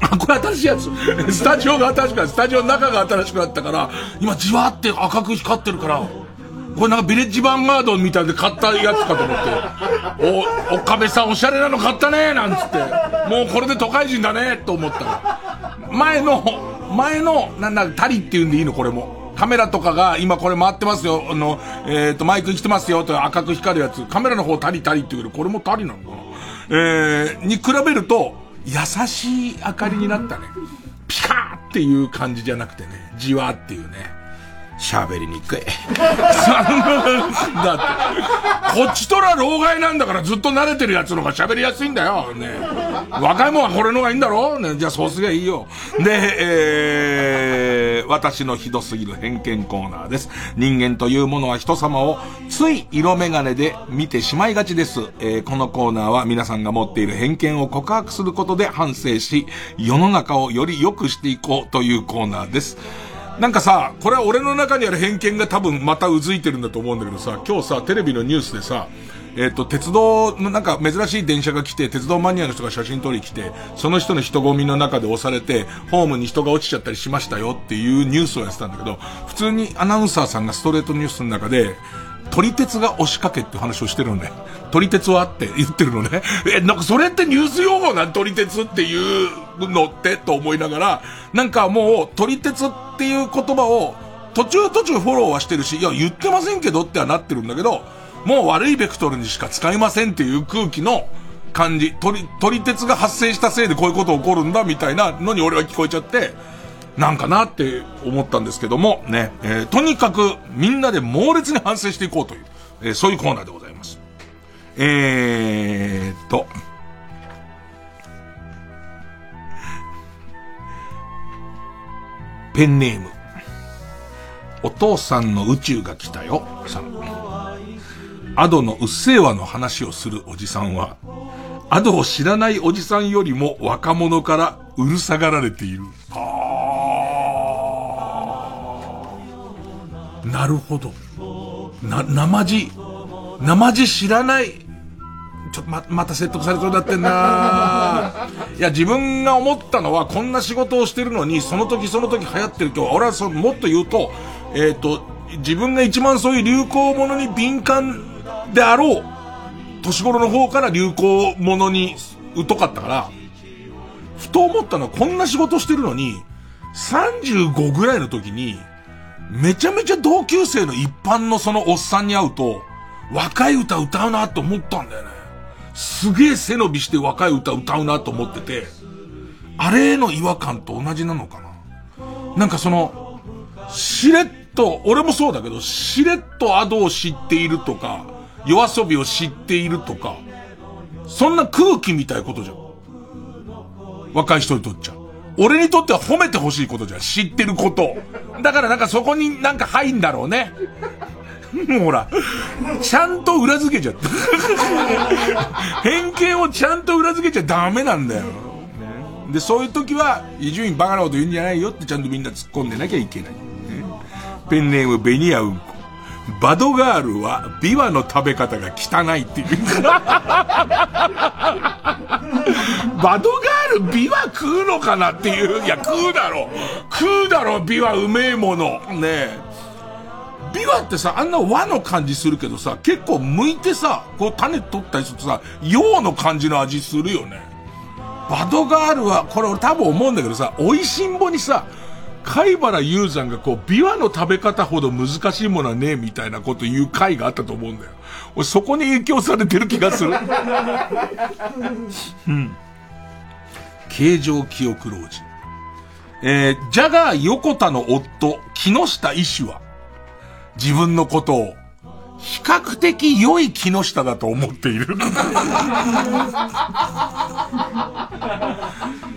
あ、これ新しいやつ。スタジオが新しくなスタジオの中が新しくなったから、今じわって赤く光ってるから、これなんかビレッジヴァンガードみたいで買ったやつかと思って、お、岡部さんおしゃれなの買ったねなんつって、もうこれで都会人だねと思ったら、前の、前の、なんだ、タリって言うんでいいのこれも。カメラとかが今これ回ってますよ。あの、えっ、と、マイク来てますよと赤く光るやつ。カメラの方タリタリって言うけど、これもタリなのかなえー、に比べると、優しい明かりになったね。ピカーっていう感じじゃなくてね、じわっていうね。喋りにくい。だって、こっちとら老害なんだからずっと慣れてるやつの方が喋りやすいんだよ。ね。若いもんはこれの方がいいんだろね。じゃあそうすりゃいいよ。で、えー、私のひどすぎる偏見コーナーです。人間というものは人様をつい色眼鏡で見てしまいがちです。えー、このコーナーは皆さんが持っている偏見を告白することで反省し、世の中をより良くしていこうというコーナーです。なんかさ、これは俺の中にある偏見が多分またうずいてるんだと思うんだけどさ、今日さ、テレビのニュースでさ、えっ、と、鉄道のなんか珍しい電車が来て、鉄道マニアの人が写真撮り来て、その人の人混みの中で押されて、ホームに人が落ちちゃったりしましたよっていうニュースをやってたんだけど、普通にアナウンサーさんがストレートニュースの中で、撮り鉄が押しかけって話をしてるのね。撮り鉄はって言ってるのね。え、なんかそれってニュース用語なん？撮り鉄っていうのって？と思いながら、なんかもう撮り鉄っていう言葉を途中途中フォローはしてるし、いや言ってませんけどってはなってるんだけど、もう悪いベクトルにしか使いませんっていう空気の感じ。撮り、撮り鉄が発生したせいでこういうこと起こるんだみたいなのに俺は聞こえちゃって、なんかなって思ったんですけども、ね、えーとにかくみんなで猛烈に反省していこうという、えーそういうコーナーでございます。えーっと、ペンネーム、お父さんの宇宙が来たよ、さん。アドのうっせぇわの話をするおじさんは、アドを知らないおじさんよりも若者からうるさがられている。なるほど。な、生地、生地知らない。ちょっとま、また説得されそうになってんないや、自分が思ったのは、こんな仕事をしてるのに、その時その時流行ってると、俺はそもっと言うと、えっ、と、自分が一番そういう流行ものに敏感であろう、年頃の方から流行ものに疎かったから、ふと思ったのはこんな仕事してるのに、35ぐらいの時に、めちゃめちゃ同級生の一般のそのおっさんに会うと、若い歌歌うなと思ったんだよね。すげえ背伸びして若い歌歌うなと思ってて、あれへの違和感と同じなのかな。なんかその、しれっと、俺もそうだけど、しれっとアドを知っているとか、夜遊びを知っているとか、そんな空気みたいことじゃん。若い人にとっちゃ。俺にとっては褒めてほしいことじゃん。知ってること。だからなんかそこになんか入んだろうね。もうほら、ちゃんと裏付けちゃった。偏見をちゃんと裏付けちゃダメなんだよ。で、そういう時は、伊集院バカなこと言うんじゃないよってちゃんとみんな突っ込んでなきゃいけない。ペンネームベニヤウンコ。バドガールはビワの食べ方が汚いっていう。バドガールビワ食うのかなっていう。いや、食うだろ。食うだろ、ビワうめえもの。ねえ。ビワってさ、あんな和の感じするけどさ、結構剥いてさ、こう種取ったりするとさ、洋の感じの味するよね。バドガールは、これ俺多分思うんだけどさ、美味しんぼにさ、貝原雄山がこう、ビワの食べ方ほど難しいものはねえみたいなこと言う回があったと思うんだよ。俺そこに影響されてる気がする。うん。形状記憶老人。えー、ジャガー横田の夫、木下医師は、自分のことを、比較的良い木下だと思っている。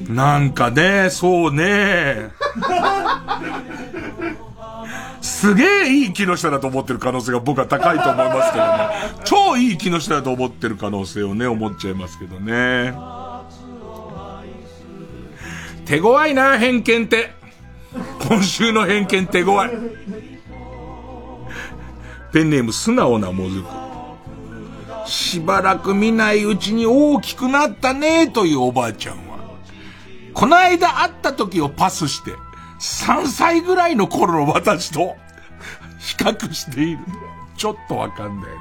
なんかね、そうね。すげえいい木下だと思ってる可能性が僕は高いと思いますけどね。超いい木下だと思ってる可能性をね、思っちゃいますけどね。手強いな、偏見って。今週の偏見手強い。ペンネーム素直なもずく。しばらく見ないうちに大きくなったねというおばあちゃんは、この間会った時をパスして、3歳ぐらいの頃の私と比較している。ちょっとわかんないね。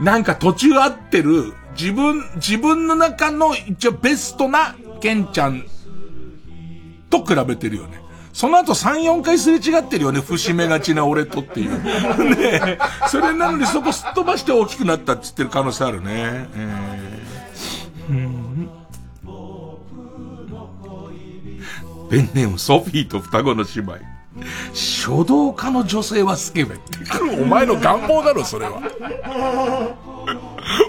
なんか途中合ってる、自分、自分の中の一応ベストなケンちゃんと比べてるよね。その後3、4回すれ違ってるよね、節目がちな俺とっていう。ねそれなのにそこすっ飛ばして大きくなったって言ってる可能性あるね。えー、うんペンネームソフィーと双子の姉妹。書道家の女性はスケベって。お前の願望だろ、それは。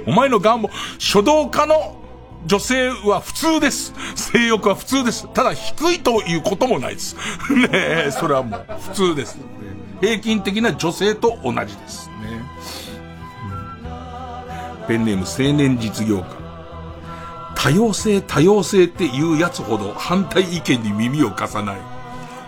お前の願望。書道家の女性は普通です。性欲は普通です。ただ低いということもないです。ねえ、それはもう普通です。平均的な女性と同じですね。ペンネーム青年実業家。多様性多様性っていうやつほど反対意見に耳を貸さない。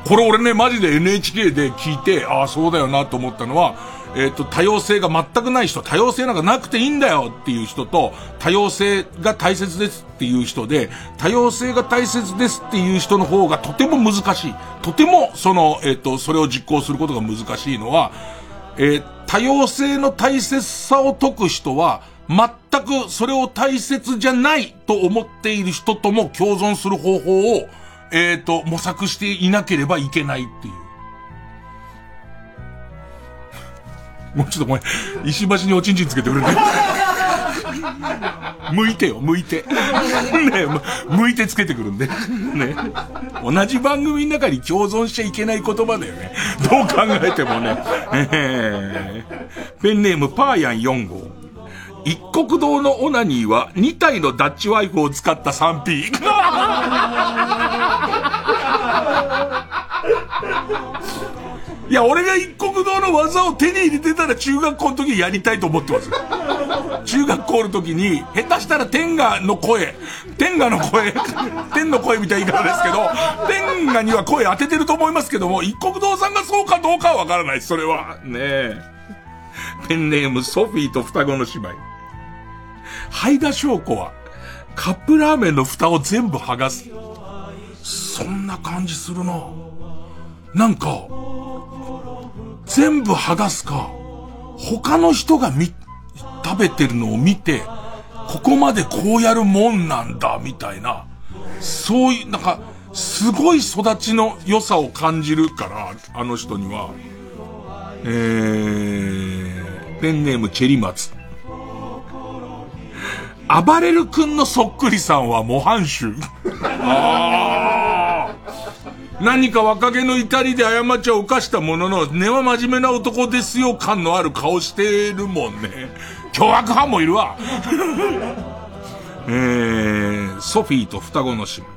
これ俺ね、マジで NHK で聞いて、ああ、そうだよなと思ったのは、えっ、ー、と、多様性が全くない人、多様性なんかなくていいんだよっていう人と、多様性が大切ですっていう人で、多様性が大切ですっていう人の方がとても難しい。とても、その、えっ、ー、と、それを実行することが難しいのは、えー、多様性の大切さを解く人は、全くそれを大切じゃないと思っている人とも共存する方法を、えっ、と、模索していなければいけないっていう。もうちょっとごめん。石橋におちんちんつけてくれね。向いてよ、向いて。ね向いてつけてくるんで。ね。同じ番組の中に共存しちゃいけない言葉だよね。どう考えてもね。えー、ペンネームパーヤン4号。一国堂のオナニーは2体のダッチワイフを使った 3P。いや、俺が一国道の技を手に入れてたら中学校の時やりたいと思ってます。中学校の時に、下手したら天下の声、天下の声、天の声みたいな言い方ですけど、天下には声当ててると思いますけども、一国道さんがそうかどうかはわからないです、それは。ねえ。ペンネームソフィーと双子の姉妹。ハイダ翔子は、カップラーメンの蓋を全部剥がす。そんな感じするな。なんか、全部剥がすか、他の人が見、食べてるのを見て、ここまでこうやるもんなんだ、みたいな、そういう、なんか、すごい育ちの良さを感じるから、あの人には。えー、ペンネームチェリマツ。暴れる君のそっくりさんは模範囚。あ何か若気の至りで過ちを犯したものの、根は真面目な男ですよ感のある顔してるもんね。凶悪犯もいるわ。えー、ソフィーと双子の姉妹。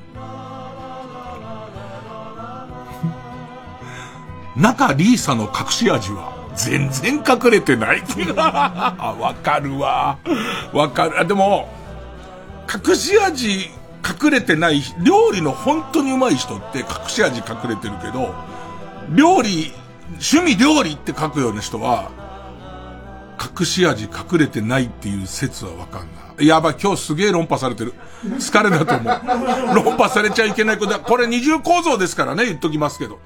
中リーサの隠し味は全然隠れてない。わかるわ。わかる。でも、隠し味隠れてない、料理の本当にうまい人って隠し味隠れてるけど、料理、趣味料理って書くような人は、隠し味隠れてないっていう説はわかんない。やばい、今日すげえ論破されてる。疲れだと思う。論破されちゃいけないことだ。これ二重構造ですからね、言っときますけど。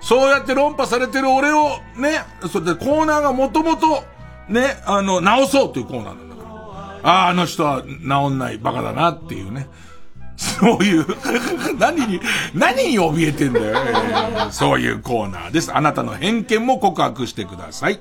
そうやって論破されてる俺を、ね、それでコーナーがもともと、ね、あの、直そうというコーナーなんだから。ああ、あの人は治んないバカだなっていうね。そういう 何に、何に怯えてんだよ、えー、そういうコーナーです。あなたの偏見も告白してください。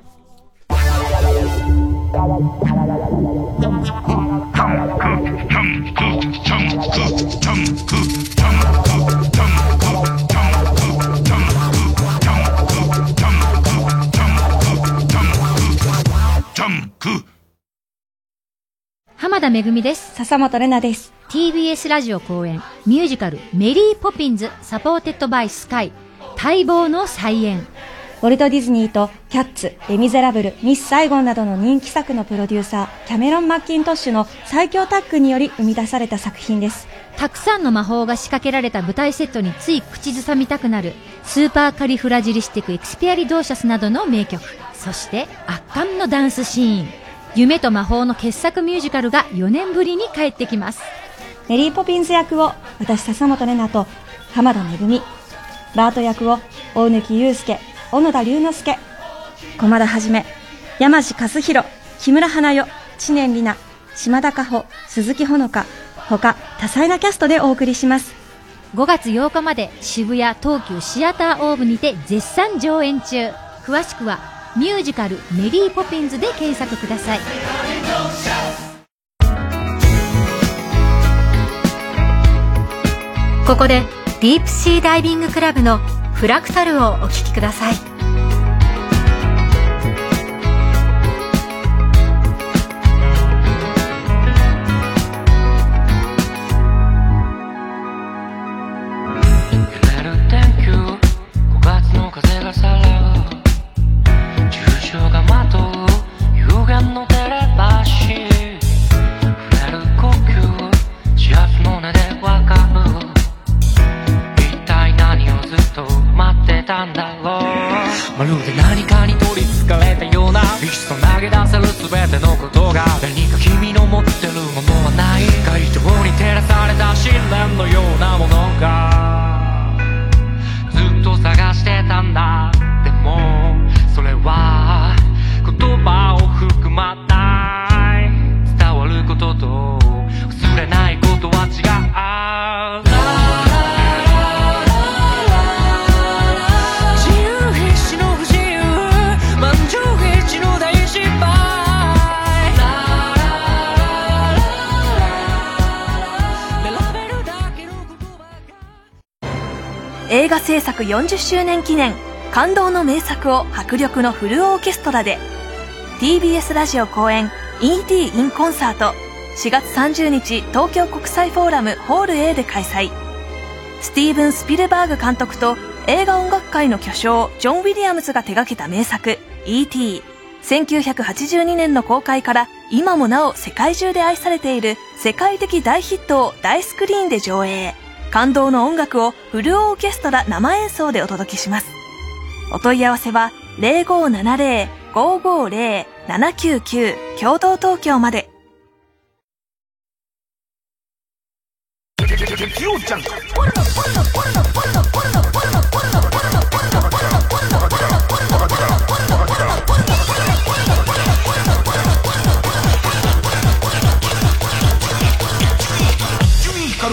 濱田めぐみです。笹本玲奈です。TBS ラジオ公演ミュージカルメリーポピンズ supported by Sky 待望の再演。ウォルト・ディズニーとキャッツ、レ・ミゼラブル、ミス・サイゴンなどの人気作のプロデューサー、キャメロン・マッキントッシュの最強タッグにより生み出された作品です。たくさんの魔法が仕掛けられた舞台セットについ口ずさみたくなるスーパーカリフラジリスティック・エクスピアリ・ドーシャスなどの名曲。そして圧巻のダンスシーン。夢と魔法の傑作ミュージカルが4年ぶりに帰ってきます。メリーポピンズ役を私笹本玲奈と浜田めぐみバート役を大貫勇介小野田龍之介駒田はじめ山地和弘木村花代知念里奈島田加穂鈴木ほのか他多彩なキャストでお送りします。5月8日まで渋谷東急シアターオーブにて絶賛上演中。詳しくはミュージカル「メリー・ポピンズ」で検索ください。ここでディープシーダイビングクラブの「フラクタル」をお聴きください。制作40周年記念感動の名作を迫力のフルオーケストラで TBS ラジオ公演 ET in コンサート4月30日東京国際フォーラムホール A で開催スティーブン・スピルバーグ監督と映画音楽界の巨匠ジョン・ウィリアムズが手掛けた名作 E.T. 1982年の公開から今もなお世界中で愛されている世界的大ヒットを大スクリーンで上映感動の音楽をフルオーケストラ生演奏でお届けします。お問い合わせは0570-550-799共同東京まで。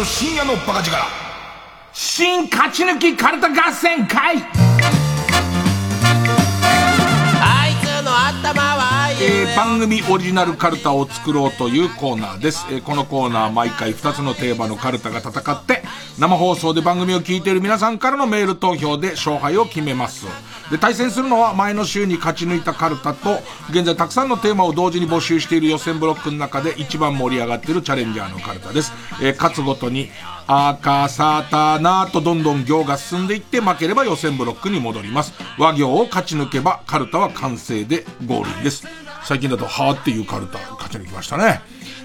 深夜のバカ力。新勝ち抜きカルタ合戦会あいつの頭はえー、番組オリジナルカルタを作ろうというコーナーです。えー、このコーナー毎回2つのテーマのカルタが戦って、生放送で番組を聞いている皆さんからのメール投票で勝敗を決めます。で、対戦するのは前の週に勝ち抜いたカルタと、現在たくさんのテーマを同時に募集している予選ブロックの中で一番盛り上がっているチャレンジャーのカルタです。えー、勝つごとに、赤さたなとどんどん行が進んでいって負ければ予選ブロックに戻ります。和行を勝ち抜けばカルタは完成でゴールです。最近だと、はーっていうカルタ勝ち抜きましたね。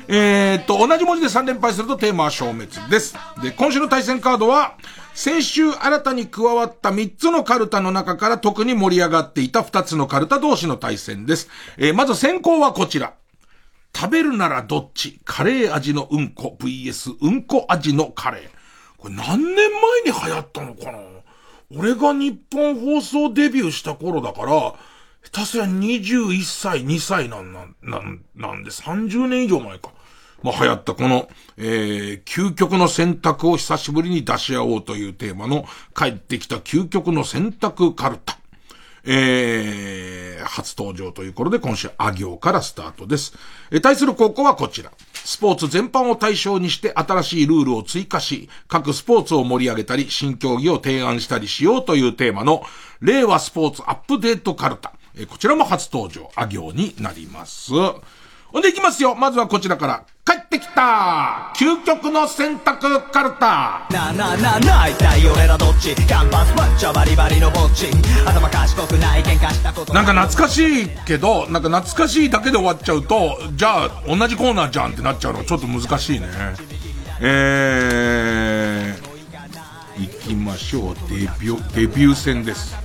えー、っと、同じ文字で3連敗するとテーマは消滅です。で、今週の対戦カードは、先週新たに加わった3つのカルタの中から特に盛り上がっていた2つのカルタ同士の対戦です。えー、まず先行はこちら。食べるならどっち？カレー味のうんこ VS うんこ味のカレー。これ何年前に流行ったのかな？俺が日本放送デビューした頃だから、下手すりゃ21歳、2歳なんなん、なん、なんで30年以上前か。まあ、流行ったこの、えー、究極の選択を久しぶりに出し合おうというテーマの帰ってきた究極の選択カルタ。えー、初登場ということで今週、あ行からスタートです。え、対する高校はこちら。スポーツ全般を対象にして新しいルールを追加し、各スポーツを盛り上げたり、新競技を提案したりしようというテーマの、令和スポーツアップデートカルタ。えー、こちらも初登場、あ行になります。ほんでいきますよ。まずはこちらから。帰ってきた究極の選択カルタなあなあなあなあ一体俺らどっち？カンパスマッチョバリバリのぼっち頭賢くない喧嘩したことなんか懐かしいけど、なんか懐かしいだけで終わっちゃうと、じゃあ同じコーナーじゃんってなっちゃうのちょっと難しいね。えー、行きましょう。デビュー、デビュー戦です。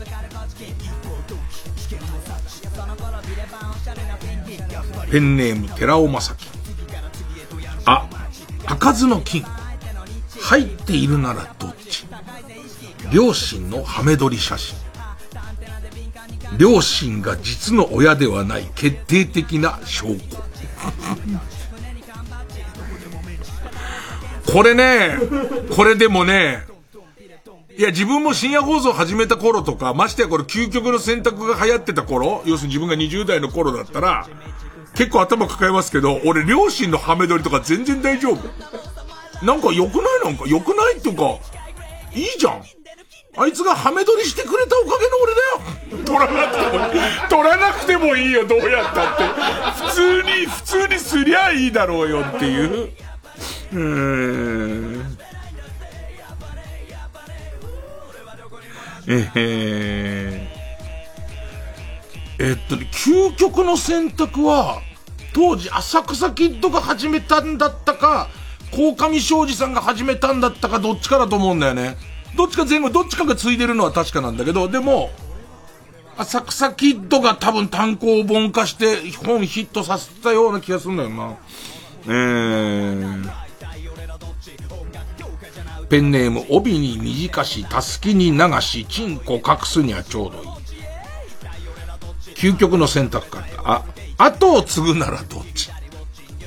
ペンネーム寺尾正樹。あ、開かずの金。入っているならどっち？両親のハメ撮り写真。両親が実の親ではない決定的な証拠。これね、これでもね、いや、自分も深夜放送始めた頃とか、ましてやこれ究極の選択が流行ってた頃、要するに自分が20代の頃だったら、結構頭抱えますけど、俺両親のハメ撮りとか全然大丈夫。なんか良くないなんか？良くないっていうか、いいじゃん。あいつがハメ撮りしてくれたおかげの俺だよ。撮らなくても、撮らなくてもいいよ、どうやったって。普通に、普通にすりゃいいだろうよっていう。うーん。ええー、えっとね、究極の選択は、当時浅草キッドが始めたんだったか、鴻上庄司さんが始めたんだったかどっちかだと思うんだよね。どっちか前後、どっちかが継いでるのは確かなんだけど、でも、浅草キッドが多分単行本化して本ヒットさせたような気がするんだよな。えー、ペンネーム、帯に短し、たすきに流し、チンコ隠すにはちょうどいい。究極の選択か。あ、後を継ぐならどっち？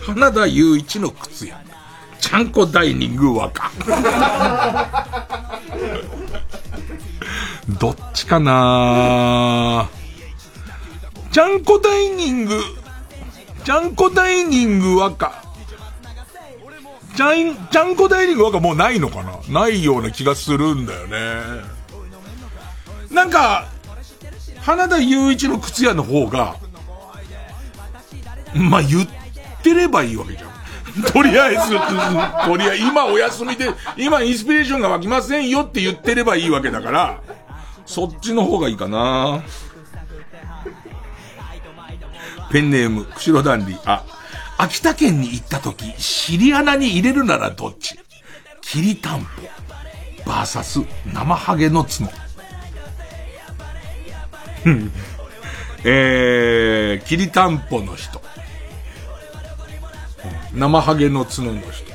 花田雄一の靴屋。ちゃんこダイニング和歌。どっちかな？ちゃんこダイニング、ちゃんこダイニング和歌。ちゃん、ちゃんこダイニング和歌もうないのかな？ないような気がするんだよね。なんか、花田雄一の靴屋の方が、まあ、言ってればいいわけじゃん。とりあえず、とりあえず、今お休みで、今インスピレーションが湧きませんよって言ってればいいわけだから、そっちの方がいいかなペンネーム、釧路ダンディ。あ、秋田県に行った時、尻穴に入れるならどっち？きりたんぽ、バーサス、生ハゲの角。えー、きりたんぽの人。生ハゲの角の人。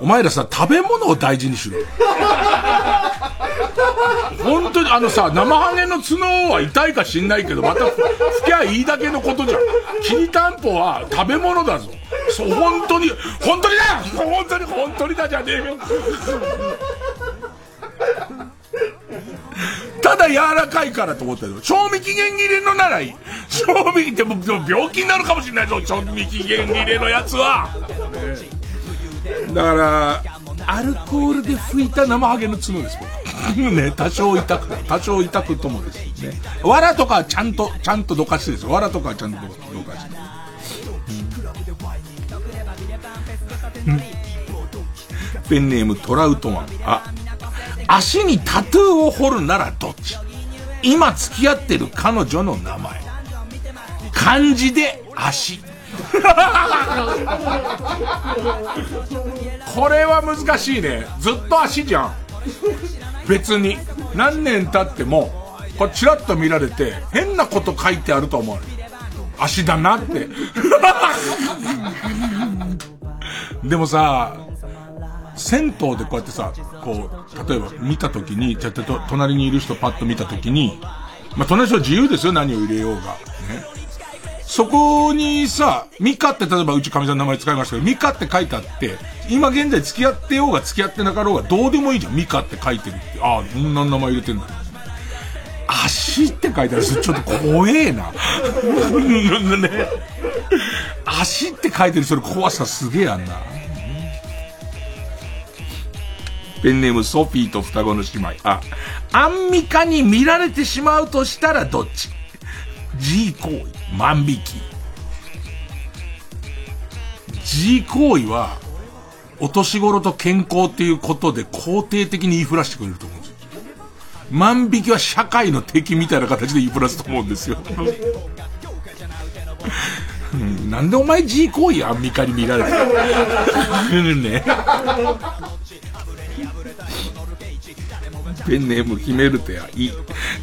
お前らさ、食べ物を大事にしろ。本当にあのさ、生ハゲの角は痛いか知んないけど、また吹きゃいいだけのことじゃん。きりたんぽは食べ物だぞ。そう、本当に、本当にだ本当に、本当にだじゃねえよ。ただ柔らかいからと思ったよ。賞味期限切れのならいい。賞味でも病気になるかもしれないぞ、賞味期限切れのやつは。だから、アルコールで拭いた生ハゲの角です、僕。ね、多少痛く、多少痛くともですね。藁とかはちゃんと、ちゃんとどかしてです。藁とかはちゃんとどかして。うん、ペンネームトラウトマン。あ、足にタトゥーを彫るならどっち？今付き合ってる彼女の名前。漢字で足。これは難しいね。ずっと足じゃん。別に。何年経っても、これチラッと見られて、変なこと書いてあると思う。足だなって。でもさ、銭湯でこうやってさ、こう、例えば見たときに、ちょっと隣にいる人パッと見たときに、まあ、隣の人自由ですよ、何を入れようが。ね。そこにさ、ミカって例えばうち神さんの名前使いましたけど、ミカって書いてあって、今現在付き合ってようが付き合ってなかろうがどうでもいいじゃん。ミカって書いてるって。ああ、こんな名前入れてんだ。足って書いてあるちょっと怖えな。ね。足って書いてるそれ怖さすげえあんな。ペンネームソフィーと双子の姉妹。あ、アンミカに見られてしまうとしたらどっち ?G 行為、万引き。G 行為は、お年頃と健康っていうことで肯定的に言いふらしてくれると思うんですよ。万引きは社会の敵みたいな形で言いふらすと思うんですよ。うん、なんでお前 G 行為アンミカに見られてるね。ペンネームヒメルテア、い。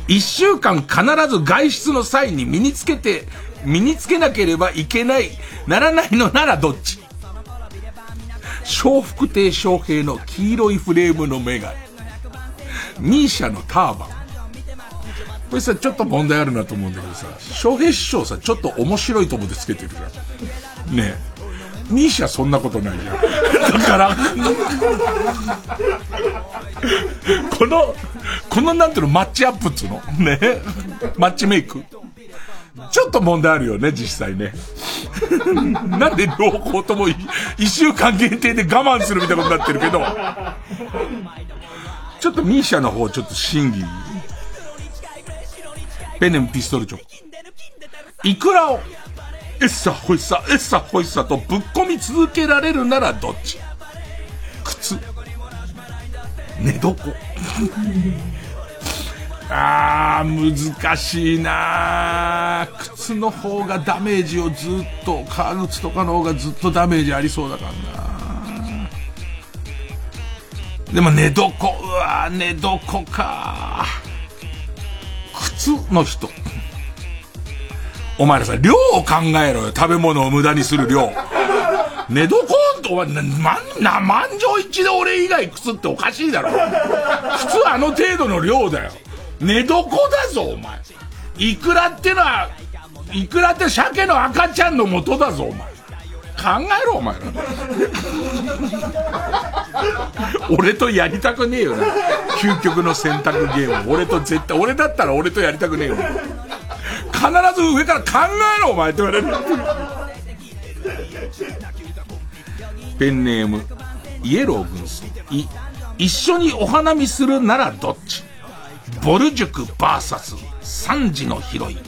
一週間必ず外出の際に身につけて、身につけなければいけない、ならないのならどっち笑福亭笑平の黄色いフレームのメガネ。ミーシャのターバン。これさ、ちょっと問題あるなと思うんだけどさ、笑平師匠さ、ちょっと面白いと思ってつけてるじゃん。ねえ。ミーシャそんなことないじゃん。だから、この、このなんていうの、マッチアップっつうの？ね。マッチメイク。ちょっと問題あるよね、実際ね。なんで両方とも一週間限定で我慢するみたいなことになってるけど、ちょっとミーシャの方ちょっと審議。ペネムピストルチョ。イクラをエッサホイッサ、エッサホイッサとぶっ込み続けられるならどっち？靴。寝床。あー、難しいな靴の方がダメージをずっと、革靴とかの方がずっとダメージありそうだからなでも寝床、うわ寝床か靴の人。お前ら。さ、量を考えろよ。食べ物を無駄にする量。寝床と、お前、な、な、満場一致で俺以外靴っておかしいだろ。普通あの程度の量だよ。寝床だぞ、お前。いくら。ってのは、いくら。って鮭の赤ちゃんの元だぞ、お前。考えろ、お前ら。俺とやりたくねえよな。究極の選択ゲーム。俺と絶対、俺だったら。俺とやりたくねえよ。必ず上から考えろお前って言われる。ペンネーム、イエロー軍曹。い、一緒にお花見するならどっち？ボル塾 VS3 時のヒロイン。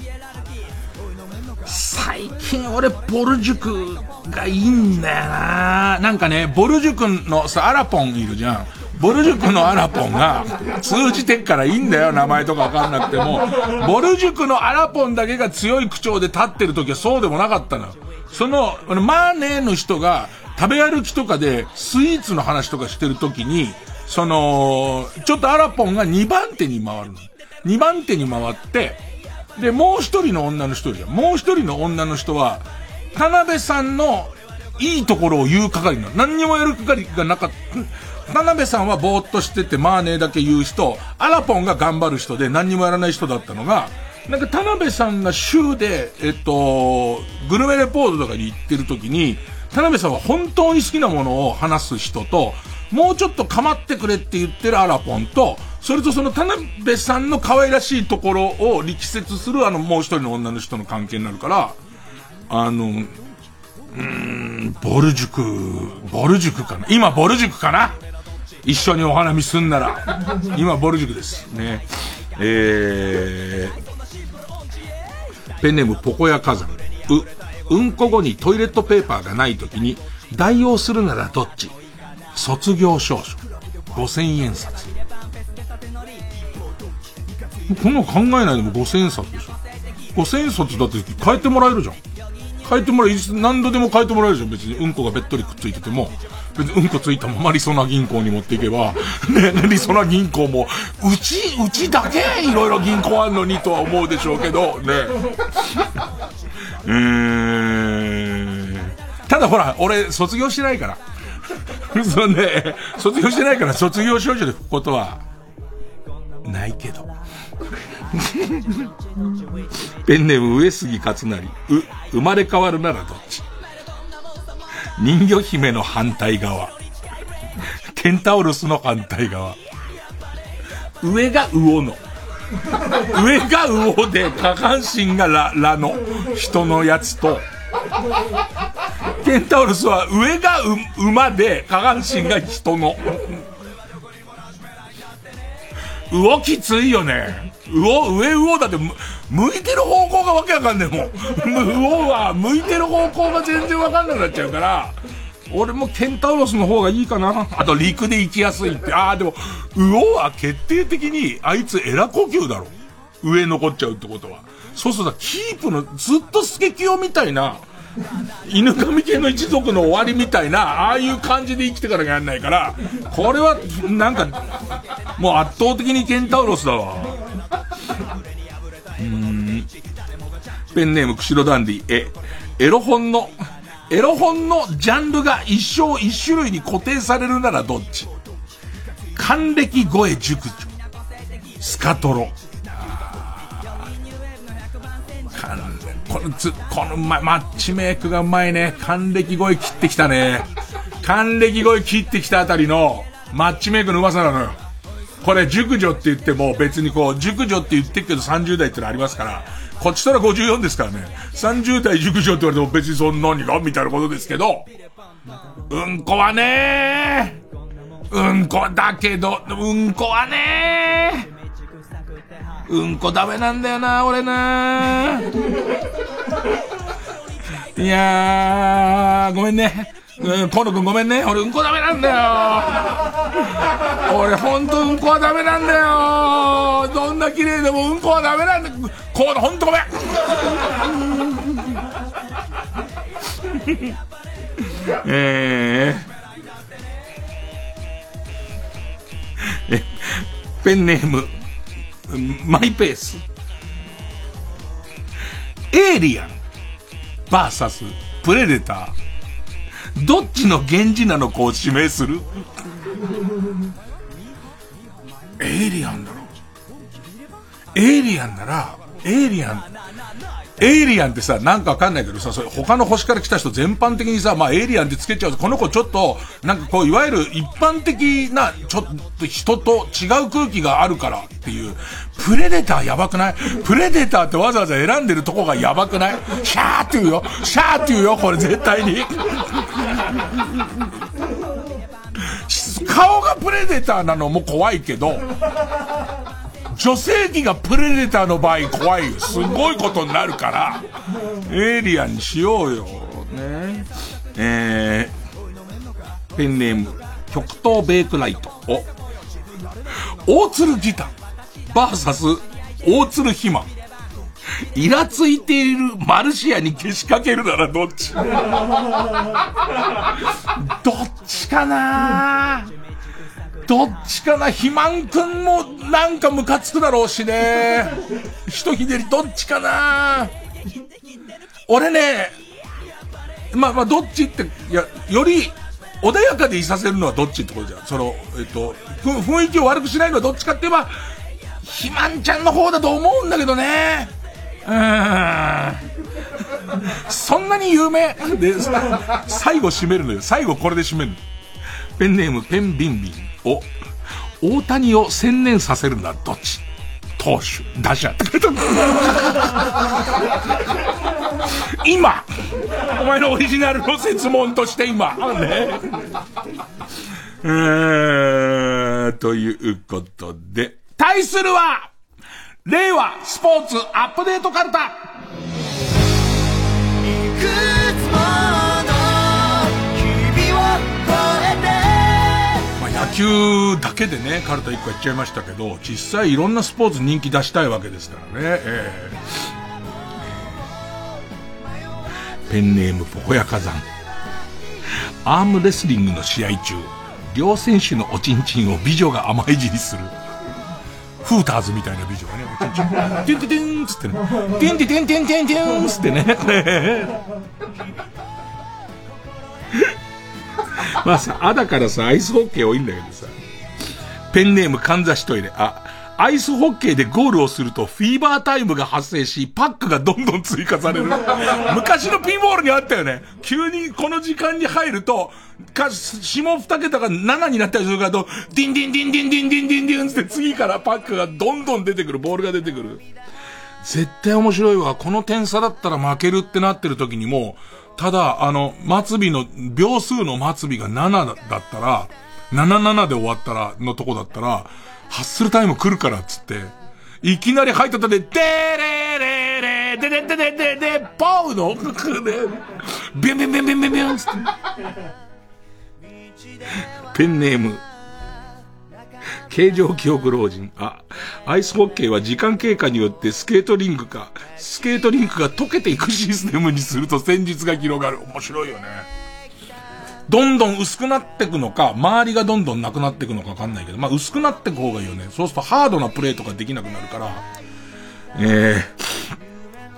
最近俺ボル塾がいいんだよななんかね、ボル塾のさ、アラポンいるじゃん。ボル塾のアラポンが通じてっからいいんだよ、名前とかわかんなくても。ボル塾のアラポンだけが強い口調で立ってる時はそうでもなかったのよ。その、マーネーの人が食べ歩きとかでスイーツの話とかしてる時に、その、ちょっとアラポンが2番手に回るの。2番手に回って、で、もう一人の女の人じゃん。もう一人の女の人は、田辺さんのいいところを言う係なの。何にもやる係がなかった。田辺さんはぼーっとしてて、まあねだけ言う人、アラポンが頑張る人で何にもやらない人だったのが、なんか田辺さんが週で、えっと、グルメレポートとかに行ってる時に、田辺さんは本当に好きなものを話す人と、もうちょっと構ってくれって言ってるアラポンと、それとその田辺さんの可愛らしいところを力説するあのもう一人の女の人の関係になるから、あの、うーん、ボル塾、ボル塾かな？今ボル塾かな？一緒にお花見すんなら。今ボル塾です。ね。えー、ペンネームポコヤ火山。う、うんこ後にトイレットペーパーがない時に代用するならどっち？卒業証書。5000円札。こんなの考えないでも5000円札でしょ。5000円札だって変えてもらえるじゃん。変えてもらえ、何度でも変えてもらえるじゃん。別にうんこがべっとりくっついてても。別にうんこついたままリソナ銀行に持っていけば、ね、リソナ銀行も、うち、うちだけいろいろ銀行あんのにとは思うでしょうけど、ね。うーん。ただほら、俺、卒業してないから。そうね、卒業してないから卒業証書で吹くことは、ないけど。ペンネーム上杉勝成。う、生まれ変わるならどっち？人魚姫の反対側。ケンタウルスの反対側。上が魚の。上が魚で下半身がラ、ラの人のやつと、ケンタウルスは上が馬で下半身が人の。魚きついよね。魚、上魚だって、向いてる方向がわけわかんねえもん。魚は向いてる方向が全然わかんなくなっちゃうから、俺もケンタウロスの方がいいかな。あと陸で行きやすいって。ああ、でも、魚は決定的に、あいつエラ呼吸だろ。上残っちゃうってことは。そうするとキープの、ずっとスケキヨみたいな、犬神系の一族の終わりみたいな、ああいう感じで生きてからやんないから、これは、なんか、もう圧倒的にケンタウロスだわ。うん。ペンネーム、釧路ダンディ、え、エロ本の、エロ本のジャンルが一生一種類に固定されるならどっち？還暦声熟女。スカトロ。このつ、このママッチメイクがうまいね。還暦声切ってきたね。還暦声切ってきたあたりのマッチメイクのうまさなのよ。これ熟女って言っても別にこう、熟女って言ってるけど30代ってのありますから、こっちとら54ですからね。30代熟女って言われても別にそんなにがみたいなことですけど、うんこはねうんこだけど、うんこはねうんこダメなんだよな、俺な。いやー、ごめんね。うん、河野くんごめんね。俺うんこダメなんだよ。俺ほんとうんこはダメなんだよ。どんな綺麗でもうんこはダメなんだ。河野ほんとごめん。えー、え、ペンネーム、マイペース。エイリアン、バーサス、プレデター。どっちの源氏なのかを指名するエイリアンだろエイリアンなら、エイリアン、エイリアンってさ、なんかわかんないけどさ、それ他の星から来た人全般的にさ、まあエイリアンってつけちゃうと、この子ちょっと、なんかこう、いわゆる一般的な、ちょっと人と違う空気があるからっていう、プレデターやばくない？プレデターってわざわざ選んでるとこがやばくない？シャーって言うよ。シャーって言うよこれ絶対に。顔がプレデターなのも怖いけど、女性器がプレデターの場合怖いよ。すごいことになるから、エイリアンにしようよ。ね。えー、ペンネーム、極東ベイクライト。お、大鶴ギター、バーサス、大鶴肥満。イラついているマルシアにけしかけるならどっち？どっちかなどっちかな肥満くんもなんかムカつくだろうしね。ひとひねりどっちかな俺ね、まあまあどっちって、いや、より穏やかでいさせるのはどっちってことじゃん。その、えっと、雰囲気を悪くしないのはどっちかって言えば、肥満ちゃんの方だと思うんだけどね。うーん。そんなに有名？で、最後締めるのよ。最後これで締めるの。ペンネームペンビンビンを、大谷を専念させるのはどっち？投手、打者。って書いてある今！お前のオリジナルの説問として今。ね。え、ということで、対するは、令和スポーツアップデートカルタ。球だけでね、カルタ1個やっちゃいましたけど、実際いろんなスポーツ人気出したいわけですからね。えーペンネームポコヤ火山。アームレスリングの試合中、両選手のおちんちんを美女が甘いじりする。フーターズみたいな美女がね、おちんちん、テンテテンつってね、テンテテンテンテンテンつってね、これ。まあさ、あだからさ、アイスホッケー多いんだけどさ、ペンネームかんざしトイレ、あ、アイスホッケーでゴールをするとフィーバータイムが発生し、パックがどんどん追加される。昔のピンボールにあったよね。急にこの時間に入ると、か、下二桁が7になったりするからと、ディンディンディンディンディンディンディンディンって次からパックがどんどん出てくる、ボールが出てくる。絶対面白いわ。この点差だったら負けるってなってる時にも、ただ、あの、末尾の、秒数の末尾が7だったら、77で終わったら、のとこだったら、ハッスルタイム来るからっつって、いきなり入ったとで、でれれれ、でででででで、ポウの、ビュンビュンビュンビュンビュンビュンつって。ペンネーム、形状記憶老人。あ、アイスホッケーは時間経過によってスケートリングか、スケートリンクが溶けていくシステムにすると戦術が広がる。面白いよね。どんどん薄くなっていくのか、周りがどんどんなくなっていくのかわかんないけど、まあ薄くなっていく方がいいよね。そうするとハードなプレーとかできなくなるから、え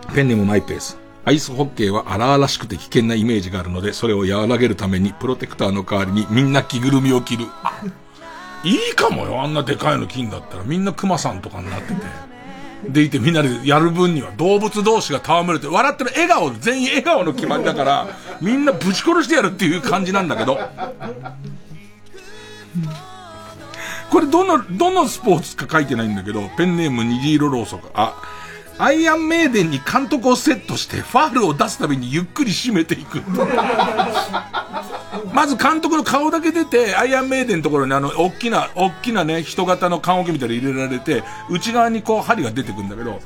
ー、ペンネームマイペース。アイスホッケーは荒々しくて危険なイメージがあるので、それを和らげるためにプロテクターの代わりにみんな着ぐるみを着る。いいかもよ。あんなでかいの金だったらみんな熊さんとかになってて。でいてみんなでやる分には動物同士が戯れて、笑ってる笑顔、全員笑顔の決まりだから、みんなぶち殺してやるっていう感じなんだけど。これどの、どのスポーツか書いてないんだけど、ペンネーム虹色ろうそく。あ、アイアンメイデンに監督をセットして、ファールを出すたびにゆっくり締めていく。まず監督の顔だけ出て、アイアンメイデンのところにあの、大きな、大きなね、人型の缶桶みたいなの入れられて、内側にこう針が出てくんだけど、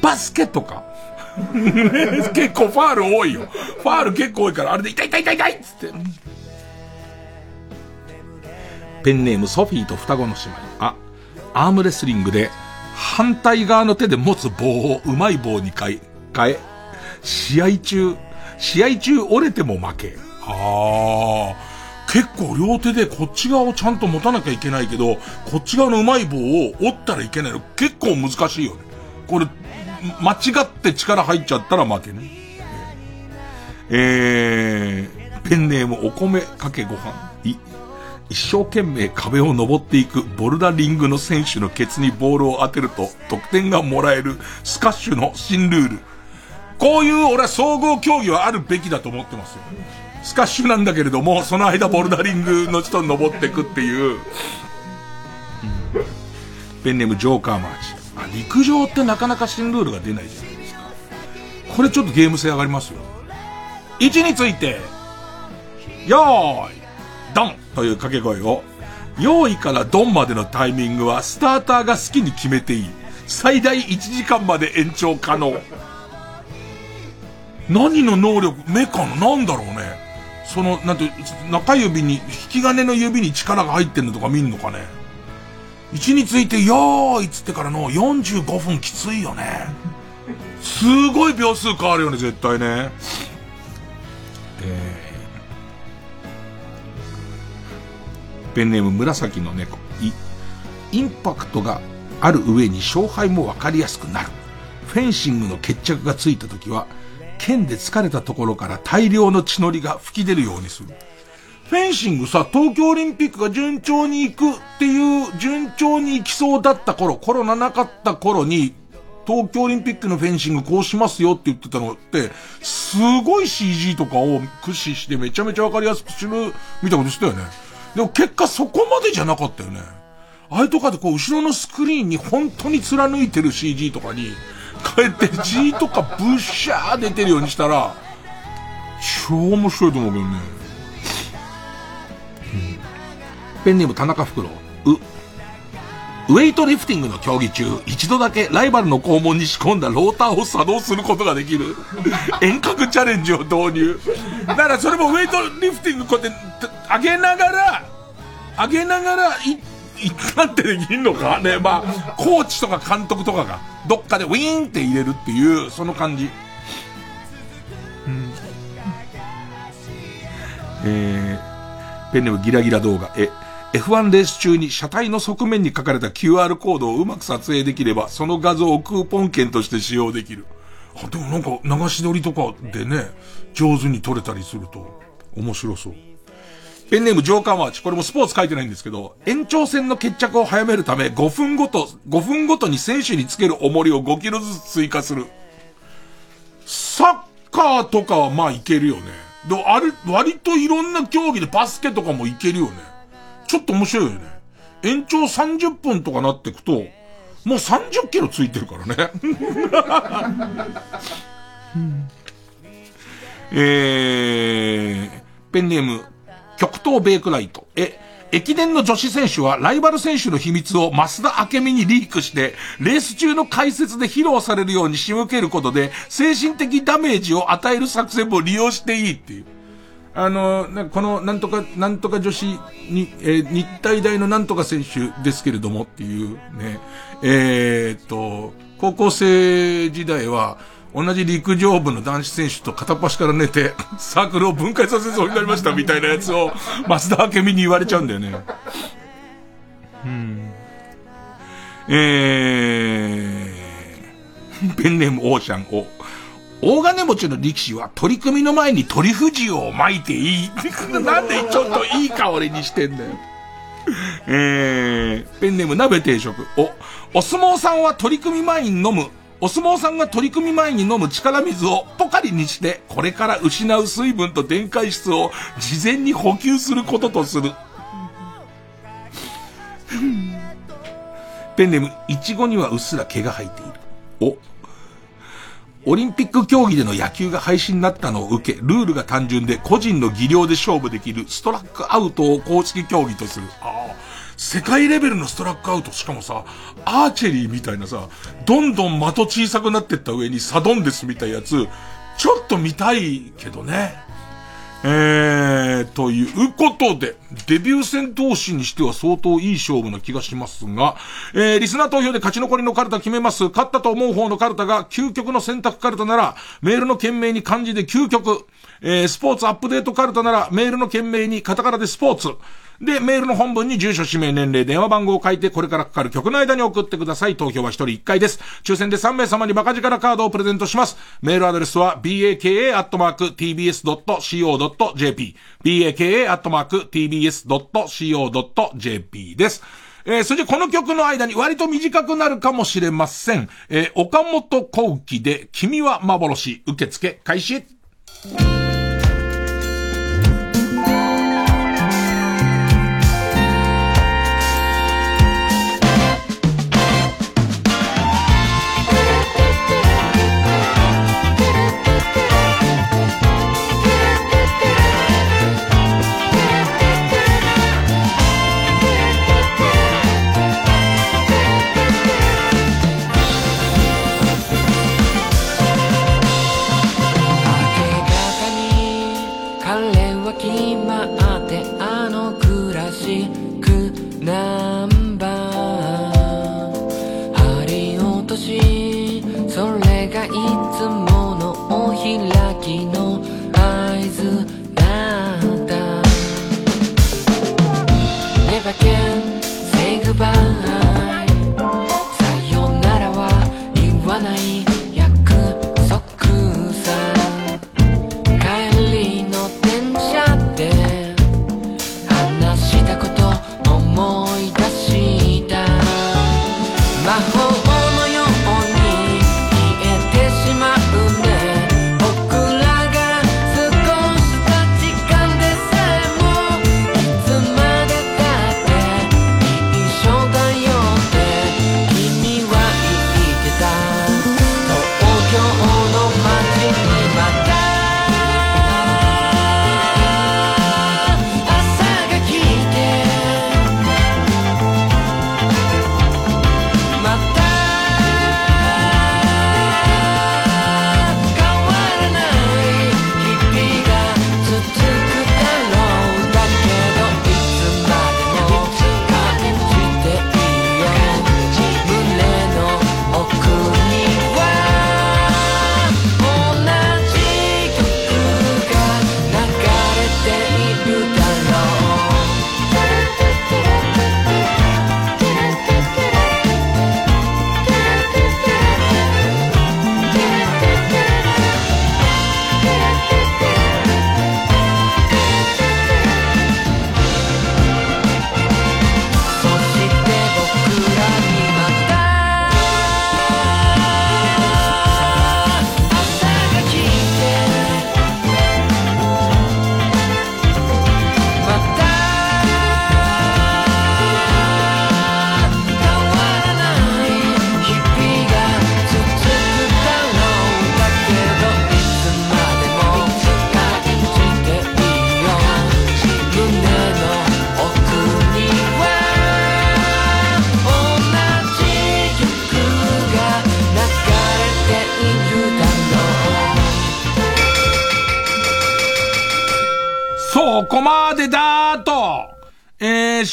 バスケとか。結構ファール多いよ。ファール結構多いから、あれで痛い痛い痛い痛いっつって。ペンネームソフィーと双子の姉妹。あ、アームレスリングで、反対側の手で持つ棒をうまい棒に変え、変え、試合中、試合中折れても負け。ああ、結構両手でこっち側をちゃんと持たなきゃいけないけど、こっち側のうまい棒を折ったらいけないの結構難しいよね。これ、間違って力入っちゃったら負けね。えー、ペンネームお米かけご飯。一生懸命壁を登っていくボルダリングの選手のケツにボールを当てると得点がもらえるスカッシュの新ルール。こういう俺は総合競技はあるべきだと思ってますよ。スカッシュなんだけれども、その間ボルダリングの人に登っていくっていう。ペンネームジョーカーマーチ。あ、陸上ってなかなか新ルールが出ないじゃないですか。これちょっとゲーム性上がりますよ。位置について、よーい、ドンという掛け声を、用意からドンまでのタイミングはスターターが好きに決めていい。最大1時間まで延長可能。何の能力、目かな？なんだろうね。その、なんて、中指に、引き金の指に力が入ってんのとか見んのかね。位置について、よーいっつってからの45分きついよね。すごい秒数変わるよね、絶対ね。ペンネーム紫の猫。い、インパクトがある上に勝敗もわかりやすくなる。フェンシングの決着がついた時は、剣で疲れたところから大量の血のりが吹き出るようにする。フェンシングさ、東京オリンピックが順調に行くっていう、順調に行きそうだった頃、コロナなかった頃に、東京オリンピックのフェンシングこうしますよって言ってたのって、すごい CG とかを駆使してめちゃめちゃわかりやすくする、みたいなことしたよね。でも結果そこまでじゃなかったよね。あれとかでこう後ろのスクリーンに本当に貫いてる CG とかに、変えて G とかブッシャー出てるようにしたら、超面白いと思うけどね。うん、ペンネーム田中袋。う、ウェイトリフティングの競技中、一度だけライバルの肛門に仕込んだローターを作動することができる 遠隔チャレンジを導入。だからそれもウェイトリフティングこうやって上げながら、上げながらい、一貫ってできんのか？ね、まあ、コーチとか監督とかが、どっかでウィーンって入れるっていう、その感じ。うん。えー、ペンネームギラギラ動画。え、F1 レース中に車体の側面に書かれた QR コードをうまく撮影できれば、その画像をクーポン券として使用できる。あ、でもなんか流し撮りとかでね、上手に撮れたりすると、面白そう。ペンネームジョーカーマーチ。これもスポーツ書いてないんですけど、延長戦の決着を早めるため、5分ごと、5分ごとに選手につける重りを5キロずつ追加する。サッカーとかはまあいけるよね。で、あれ、割といろんな競技でバスケとかもいけるよね。ちょっと面白いよね。延長30分とかなってくと、もう30キロついてるからね。えー、ペンネーム、極東ベイクライト。え、駅伝の女子選手はライバル選手の秘密を増田明美にリークして、レース中の解説で披露されるように仕向けることで、精神的ダメージを与える作戦も利用していいっていう。あの、この、なんとか、なんとか女子に、えー、日体大のなんとか選手ですけれどもっていうね、えー、っと、高校生時代は、同じ陸上部の男子選手と片っ端から寝て、サークルを分解させそうになりましたみたいなやつを、増田明美に言われちゃうんだよね。うん。えー、ペンネームオーシャンを、大金持ちの力士は取り組みの前に鳥富士を巻いていい。なんでちょっといい香りにしてんだよ。えー、ペンネーム鍋定食。お、お相撲さんは取り組み前に飲むお相撲さんが取り組み前に飲む力水をポカリにして、これから失う水分と電解質を事前に補給することとする。ペンネーム、いちごにはうっすら毛が生えている。お、オリンピック競技での野球が廃止になったのを受け、ルールが単純で個人の技量で勝負できるストラックアウトを公式競技とする。ああ。世界レベルのストラックアウト、しかもさ、アーチェリーみたいなさ、どんどん的小さくなってった上にサドンデスみたいなやつ、ちょっと見たいけどね。えー、ということで、デビュー戦投資にしては相当いい勝負な気がしますが、えー、リスナー投票で勝ち残りのカルタ決めます。勝ったと思う方のカルタが究極の選択カルタなら、メールの件名に漢字で究極、えー、スポーツアップデートカルタなら、メールの件名にカタカナでスポーツ、で、メールの本文に住所、氏名、年齢、電話番号を書いて、これからかかる曲の間に送ってください。投票は1人1回です。抽選で3名様にバカ力カードをプレゼントします。メールアドレスは、baka.tbs.co.jp。baka.tbs.co.jp です。えー、それでこの曲の間に割と短くなるかもしれません。えー、岡本幸喜で、君は幻、受付開始。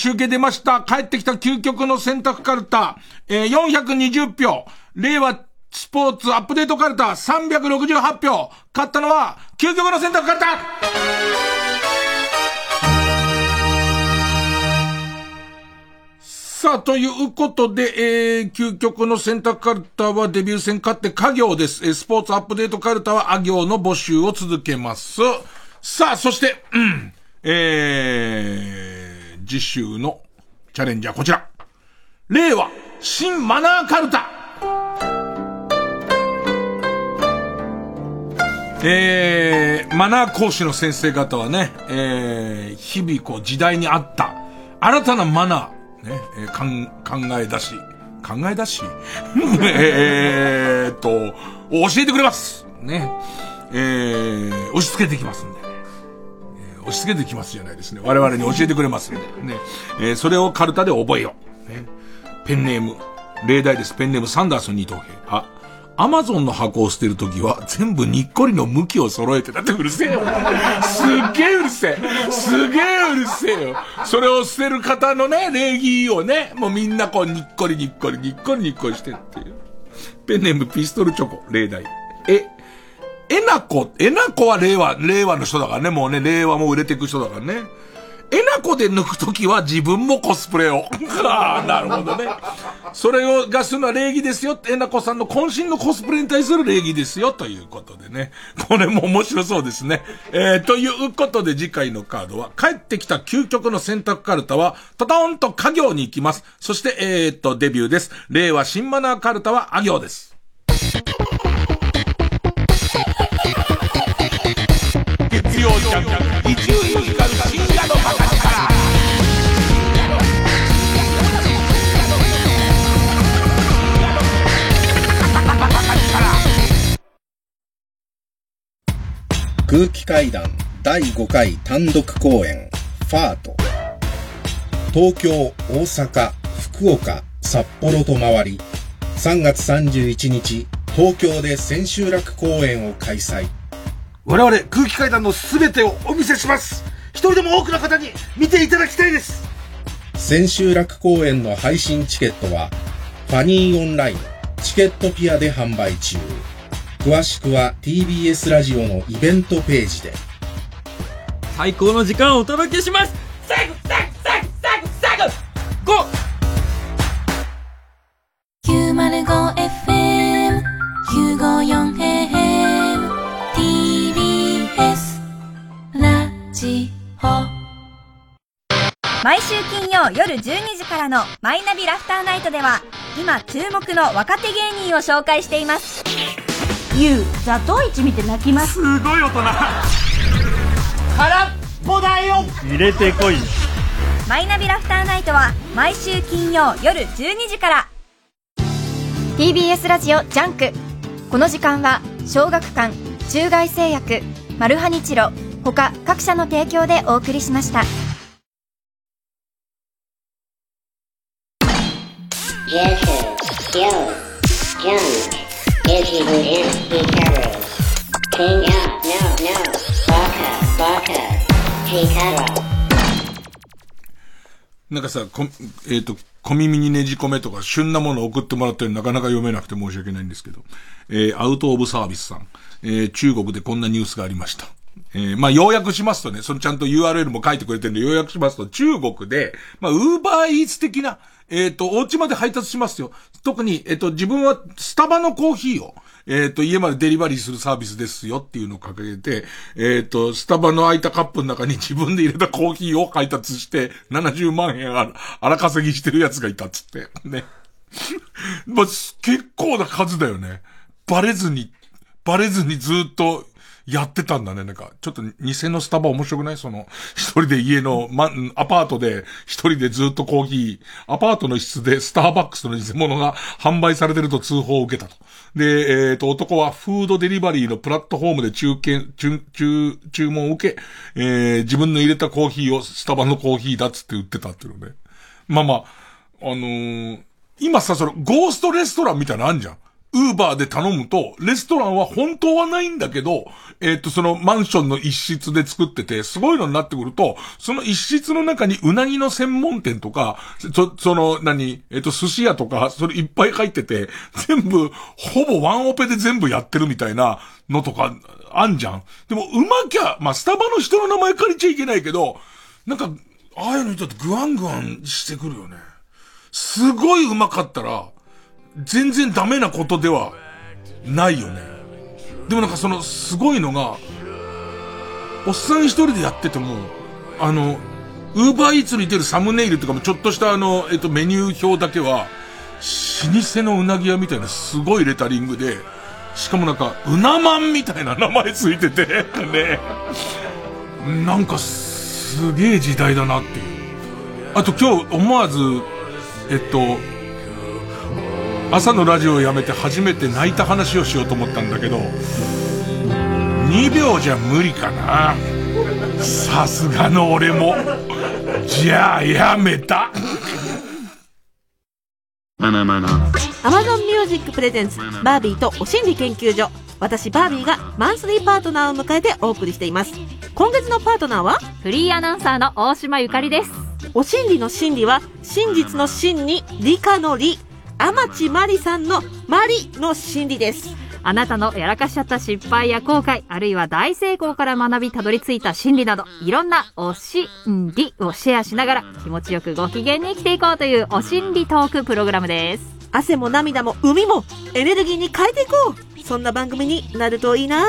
集計出ました。帰ってきた究極の選択カルタ、えー、420票。令和スポーツアップデートカルタ、368票。勝ったのは、究極の選択カルタさあ、ということで、えー、究極の選択カルタはデビュー戦勝って家業です。えー、スポーツアップデートカルタはあ行の募集を続けます。さあ、そして、うん、えー、次週のチャレンジャーこちら。令和新マナーカルタえー、マナー講師の先生方はね、えー、日々こう時代に合った新たなマナー、ね、えー、かん考え出し、考え出し？えーっと、教えてくれますね。えー、押し付けてきますんで。押し付けてきますじゃないですね。我々に教えてくれますんでね。えーそれをカルタで覚えよう。ね。ペンネーム、例題です。ペンネームサンダース二等兵。あ、アマゾンの箱を捨てるときは全部にっこりの向きを揃えてだってうるせえよ。すっげえうるせえ。すげえうるせえよ。それを捨てる方のね、礼儀をね、もうみんなこうにっこりにっこりにっこりにっこりしてっていう。ペンネームピストルチョコ、例題。え、えなこ、えなこは令和、令和の人だからね、もうね、令和も売れていく人だからね。えなこで抜くときは自分もコスプレを。ああ、なるほどね。それをがするのは礼儀ですよ、えなこさんの渾身のコスプレに対する礼儀ですよということでね。これも面白そうですね。えー、ということで次回のカードは、帰ってきた究極の選択カルタは、トトンと家業に行きます。そして、えー、っと、デビューです。令和新マナーカルタは、あ行です。空気階段第5回単独公演ファート。東京、大阪、福岡、札幌と回り3月31日東京で千秋楽公演を開催。我々空気階段の全てをお見せします。一人でも多くの方に見ていただきたいです。千秋楽公演の配信チケットはファニーオンラインチケットピアで販売中。詳しくは TBS ラジオのイベントページで。最高の時間をお届けします。最後最後最後最後最後 5! 905毎週金曜夜12時からのマイナビラフターナイトでは今注目の若手芸人を紹介しています。ゆう座頭市見て泣きます。すごい大人。空っぽだよ。入れてこい。マイナビラフターナイトは毎週金曜夜12時から。TBS ラジオジャンク。この時間は小学館中外製薬マルハニチロ他各社の提供でお送りしました。なんかさ、こえっ、と、小耳にねじ込めとか、旬なものを送ってもらったりなかなか読めなくて申し訳ないんですけど、えー、アウトオブサービスさん、えー、中国でこんなニュースがありました。えー、まあ、要約しますとね、そのちゃんと URL も書いてくれてるんで、要約しますと、中国で、まあ、ウーバーイーツ的な、えっ、と、お家まで配達しますよ。特に、えっ、と、自分はスタバのコーヒーを、えっ、と、家までデリバリーするサービスですよっていうのを掲げて、えっ、と、スタバの空いたカップの中に 自分で入れたコーヒーを配達して、70万円あら荒稼ぎしてるやつがいたっつって。ね。まあ、結構な数だよね。バレずに、バレずにずっとやってたんだね。なんか、ちょっと偽のスタバ面白くない？その、一人で家の、ま、アパートで一人でずっとコーヒー、アパートの室でスターバックスの偽物が販売されてると通報を受けたと。で、えっ、と、男はフードデリバリーのプラットフォームで中堅、中、中、注文を受け、えー、自分の入れたコーヒーをスタバのコーヒーだっつって売ってたっていうのね。まあまあ、あのー今さ、その、ゴーストレストランみたいなのあんじゃん。ウーバーで頼むと、レストランは本当はないんだけど、えっ、と、そのマンションの一室で作ってて、すごいのになってくると、その一室の中にうなぎの専門店とか、そ、その、何、えっ、と、寿司屋とか、それいっぱい入ってて、全部、ほぼワンオペで全部やってるみたいなのとか、あんじゃん。でも、うまきゃ、まあ、スタバの人の名前借りちゃいけないけど、なんか、ああいうの人ってグワングワンしてくるよね。すごいうまかったら、全然ダメなことではないよね。でもなんかその、すごいのが、おっさん一人でやってても、あの、ウーバーイーツに出るサムネイルとかもちょっとしたあの、えっと、メニュー表だけは、老舗のうなぎ屋みたいなすごいレタリングで、しかもなんか、うなまんみたいな名前ついてて、ね。なんか、すげえ時代だなっていう。あと今日思わず、えっと、朝のラジオをやめて初めて泣いた話をしようと思ったんだけど、2秒じゃ無理かな。さすがの俺も。じゃあやめた。アマゾンミュージック presents バービーとお真理研究所私バービーがマンスリーパートナーを迎えてお送りしています今月のパートナーは？フリーアナウンサーの大島ゆかりですお真理の真理は真実の真に理科の理天地真理さんのマリの真理ですあなたのやらかしちゃった失敗や後悔、あるいは大成功から学びたどり着いた真理など、いろんなお真理をシェアしながら気持ちよくご機嫌に生きていこうというお心理トークプログラムです。汗も涙も海もエネルギーに変えていこうそんな番組になるといいな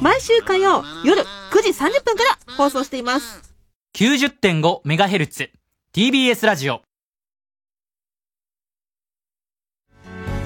毎週火曜夜9時30分から放送しています。90.5MHz TBS ラジオ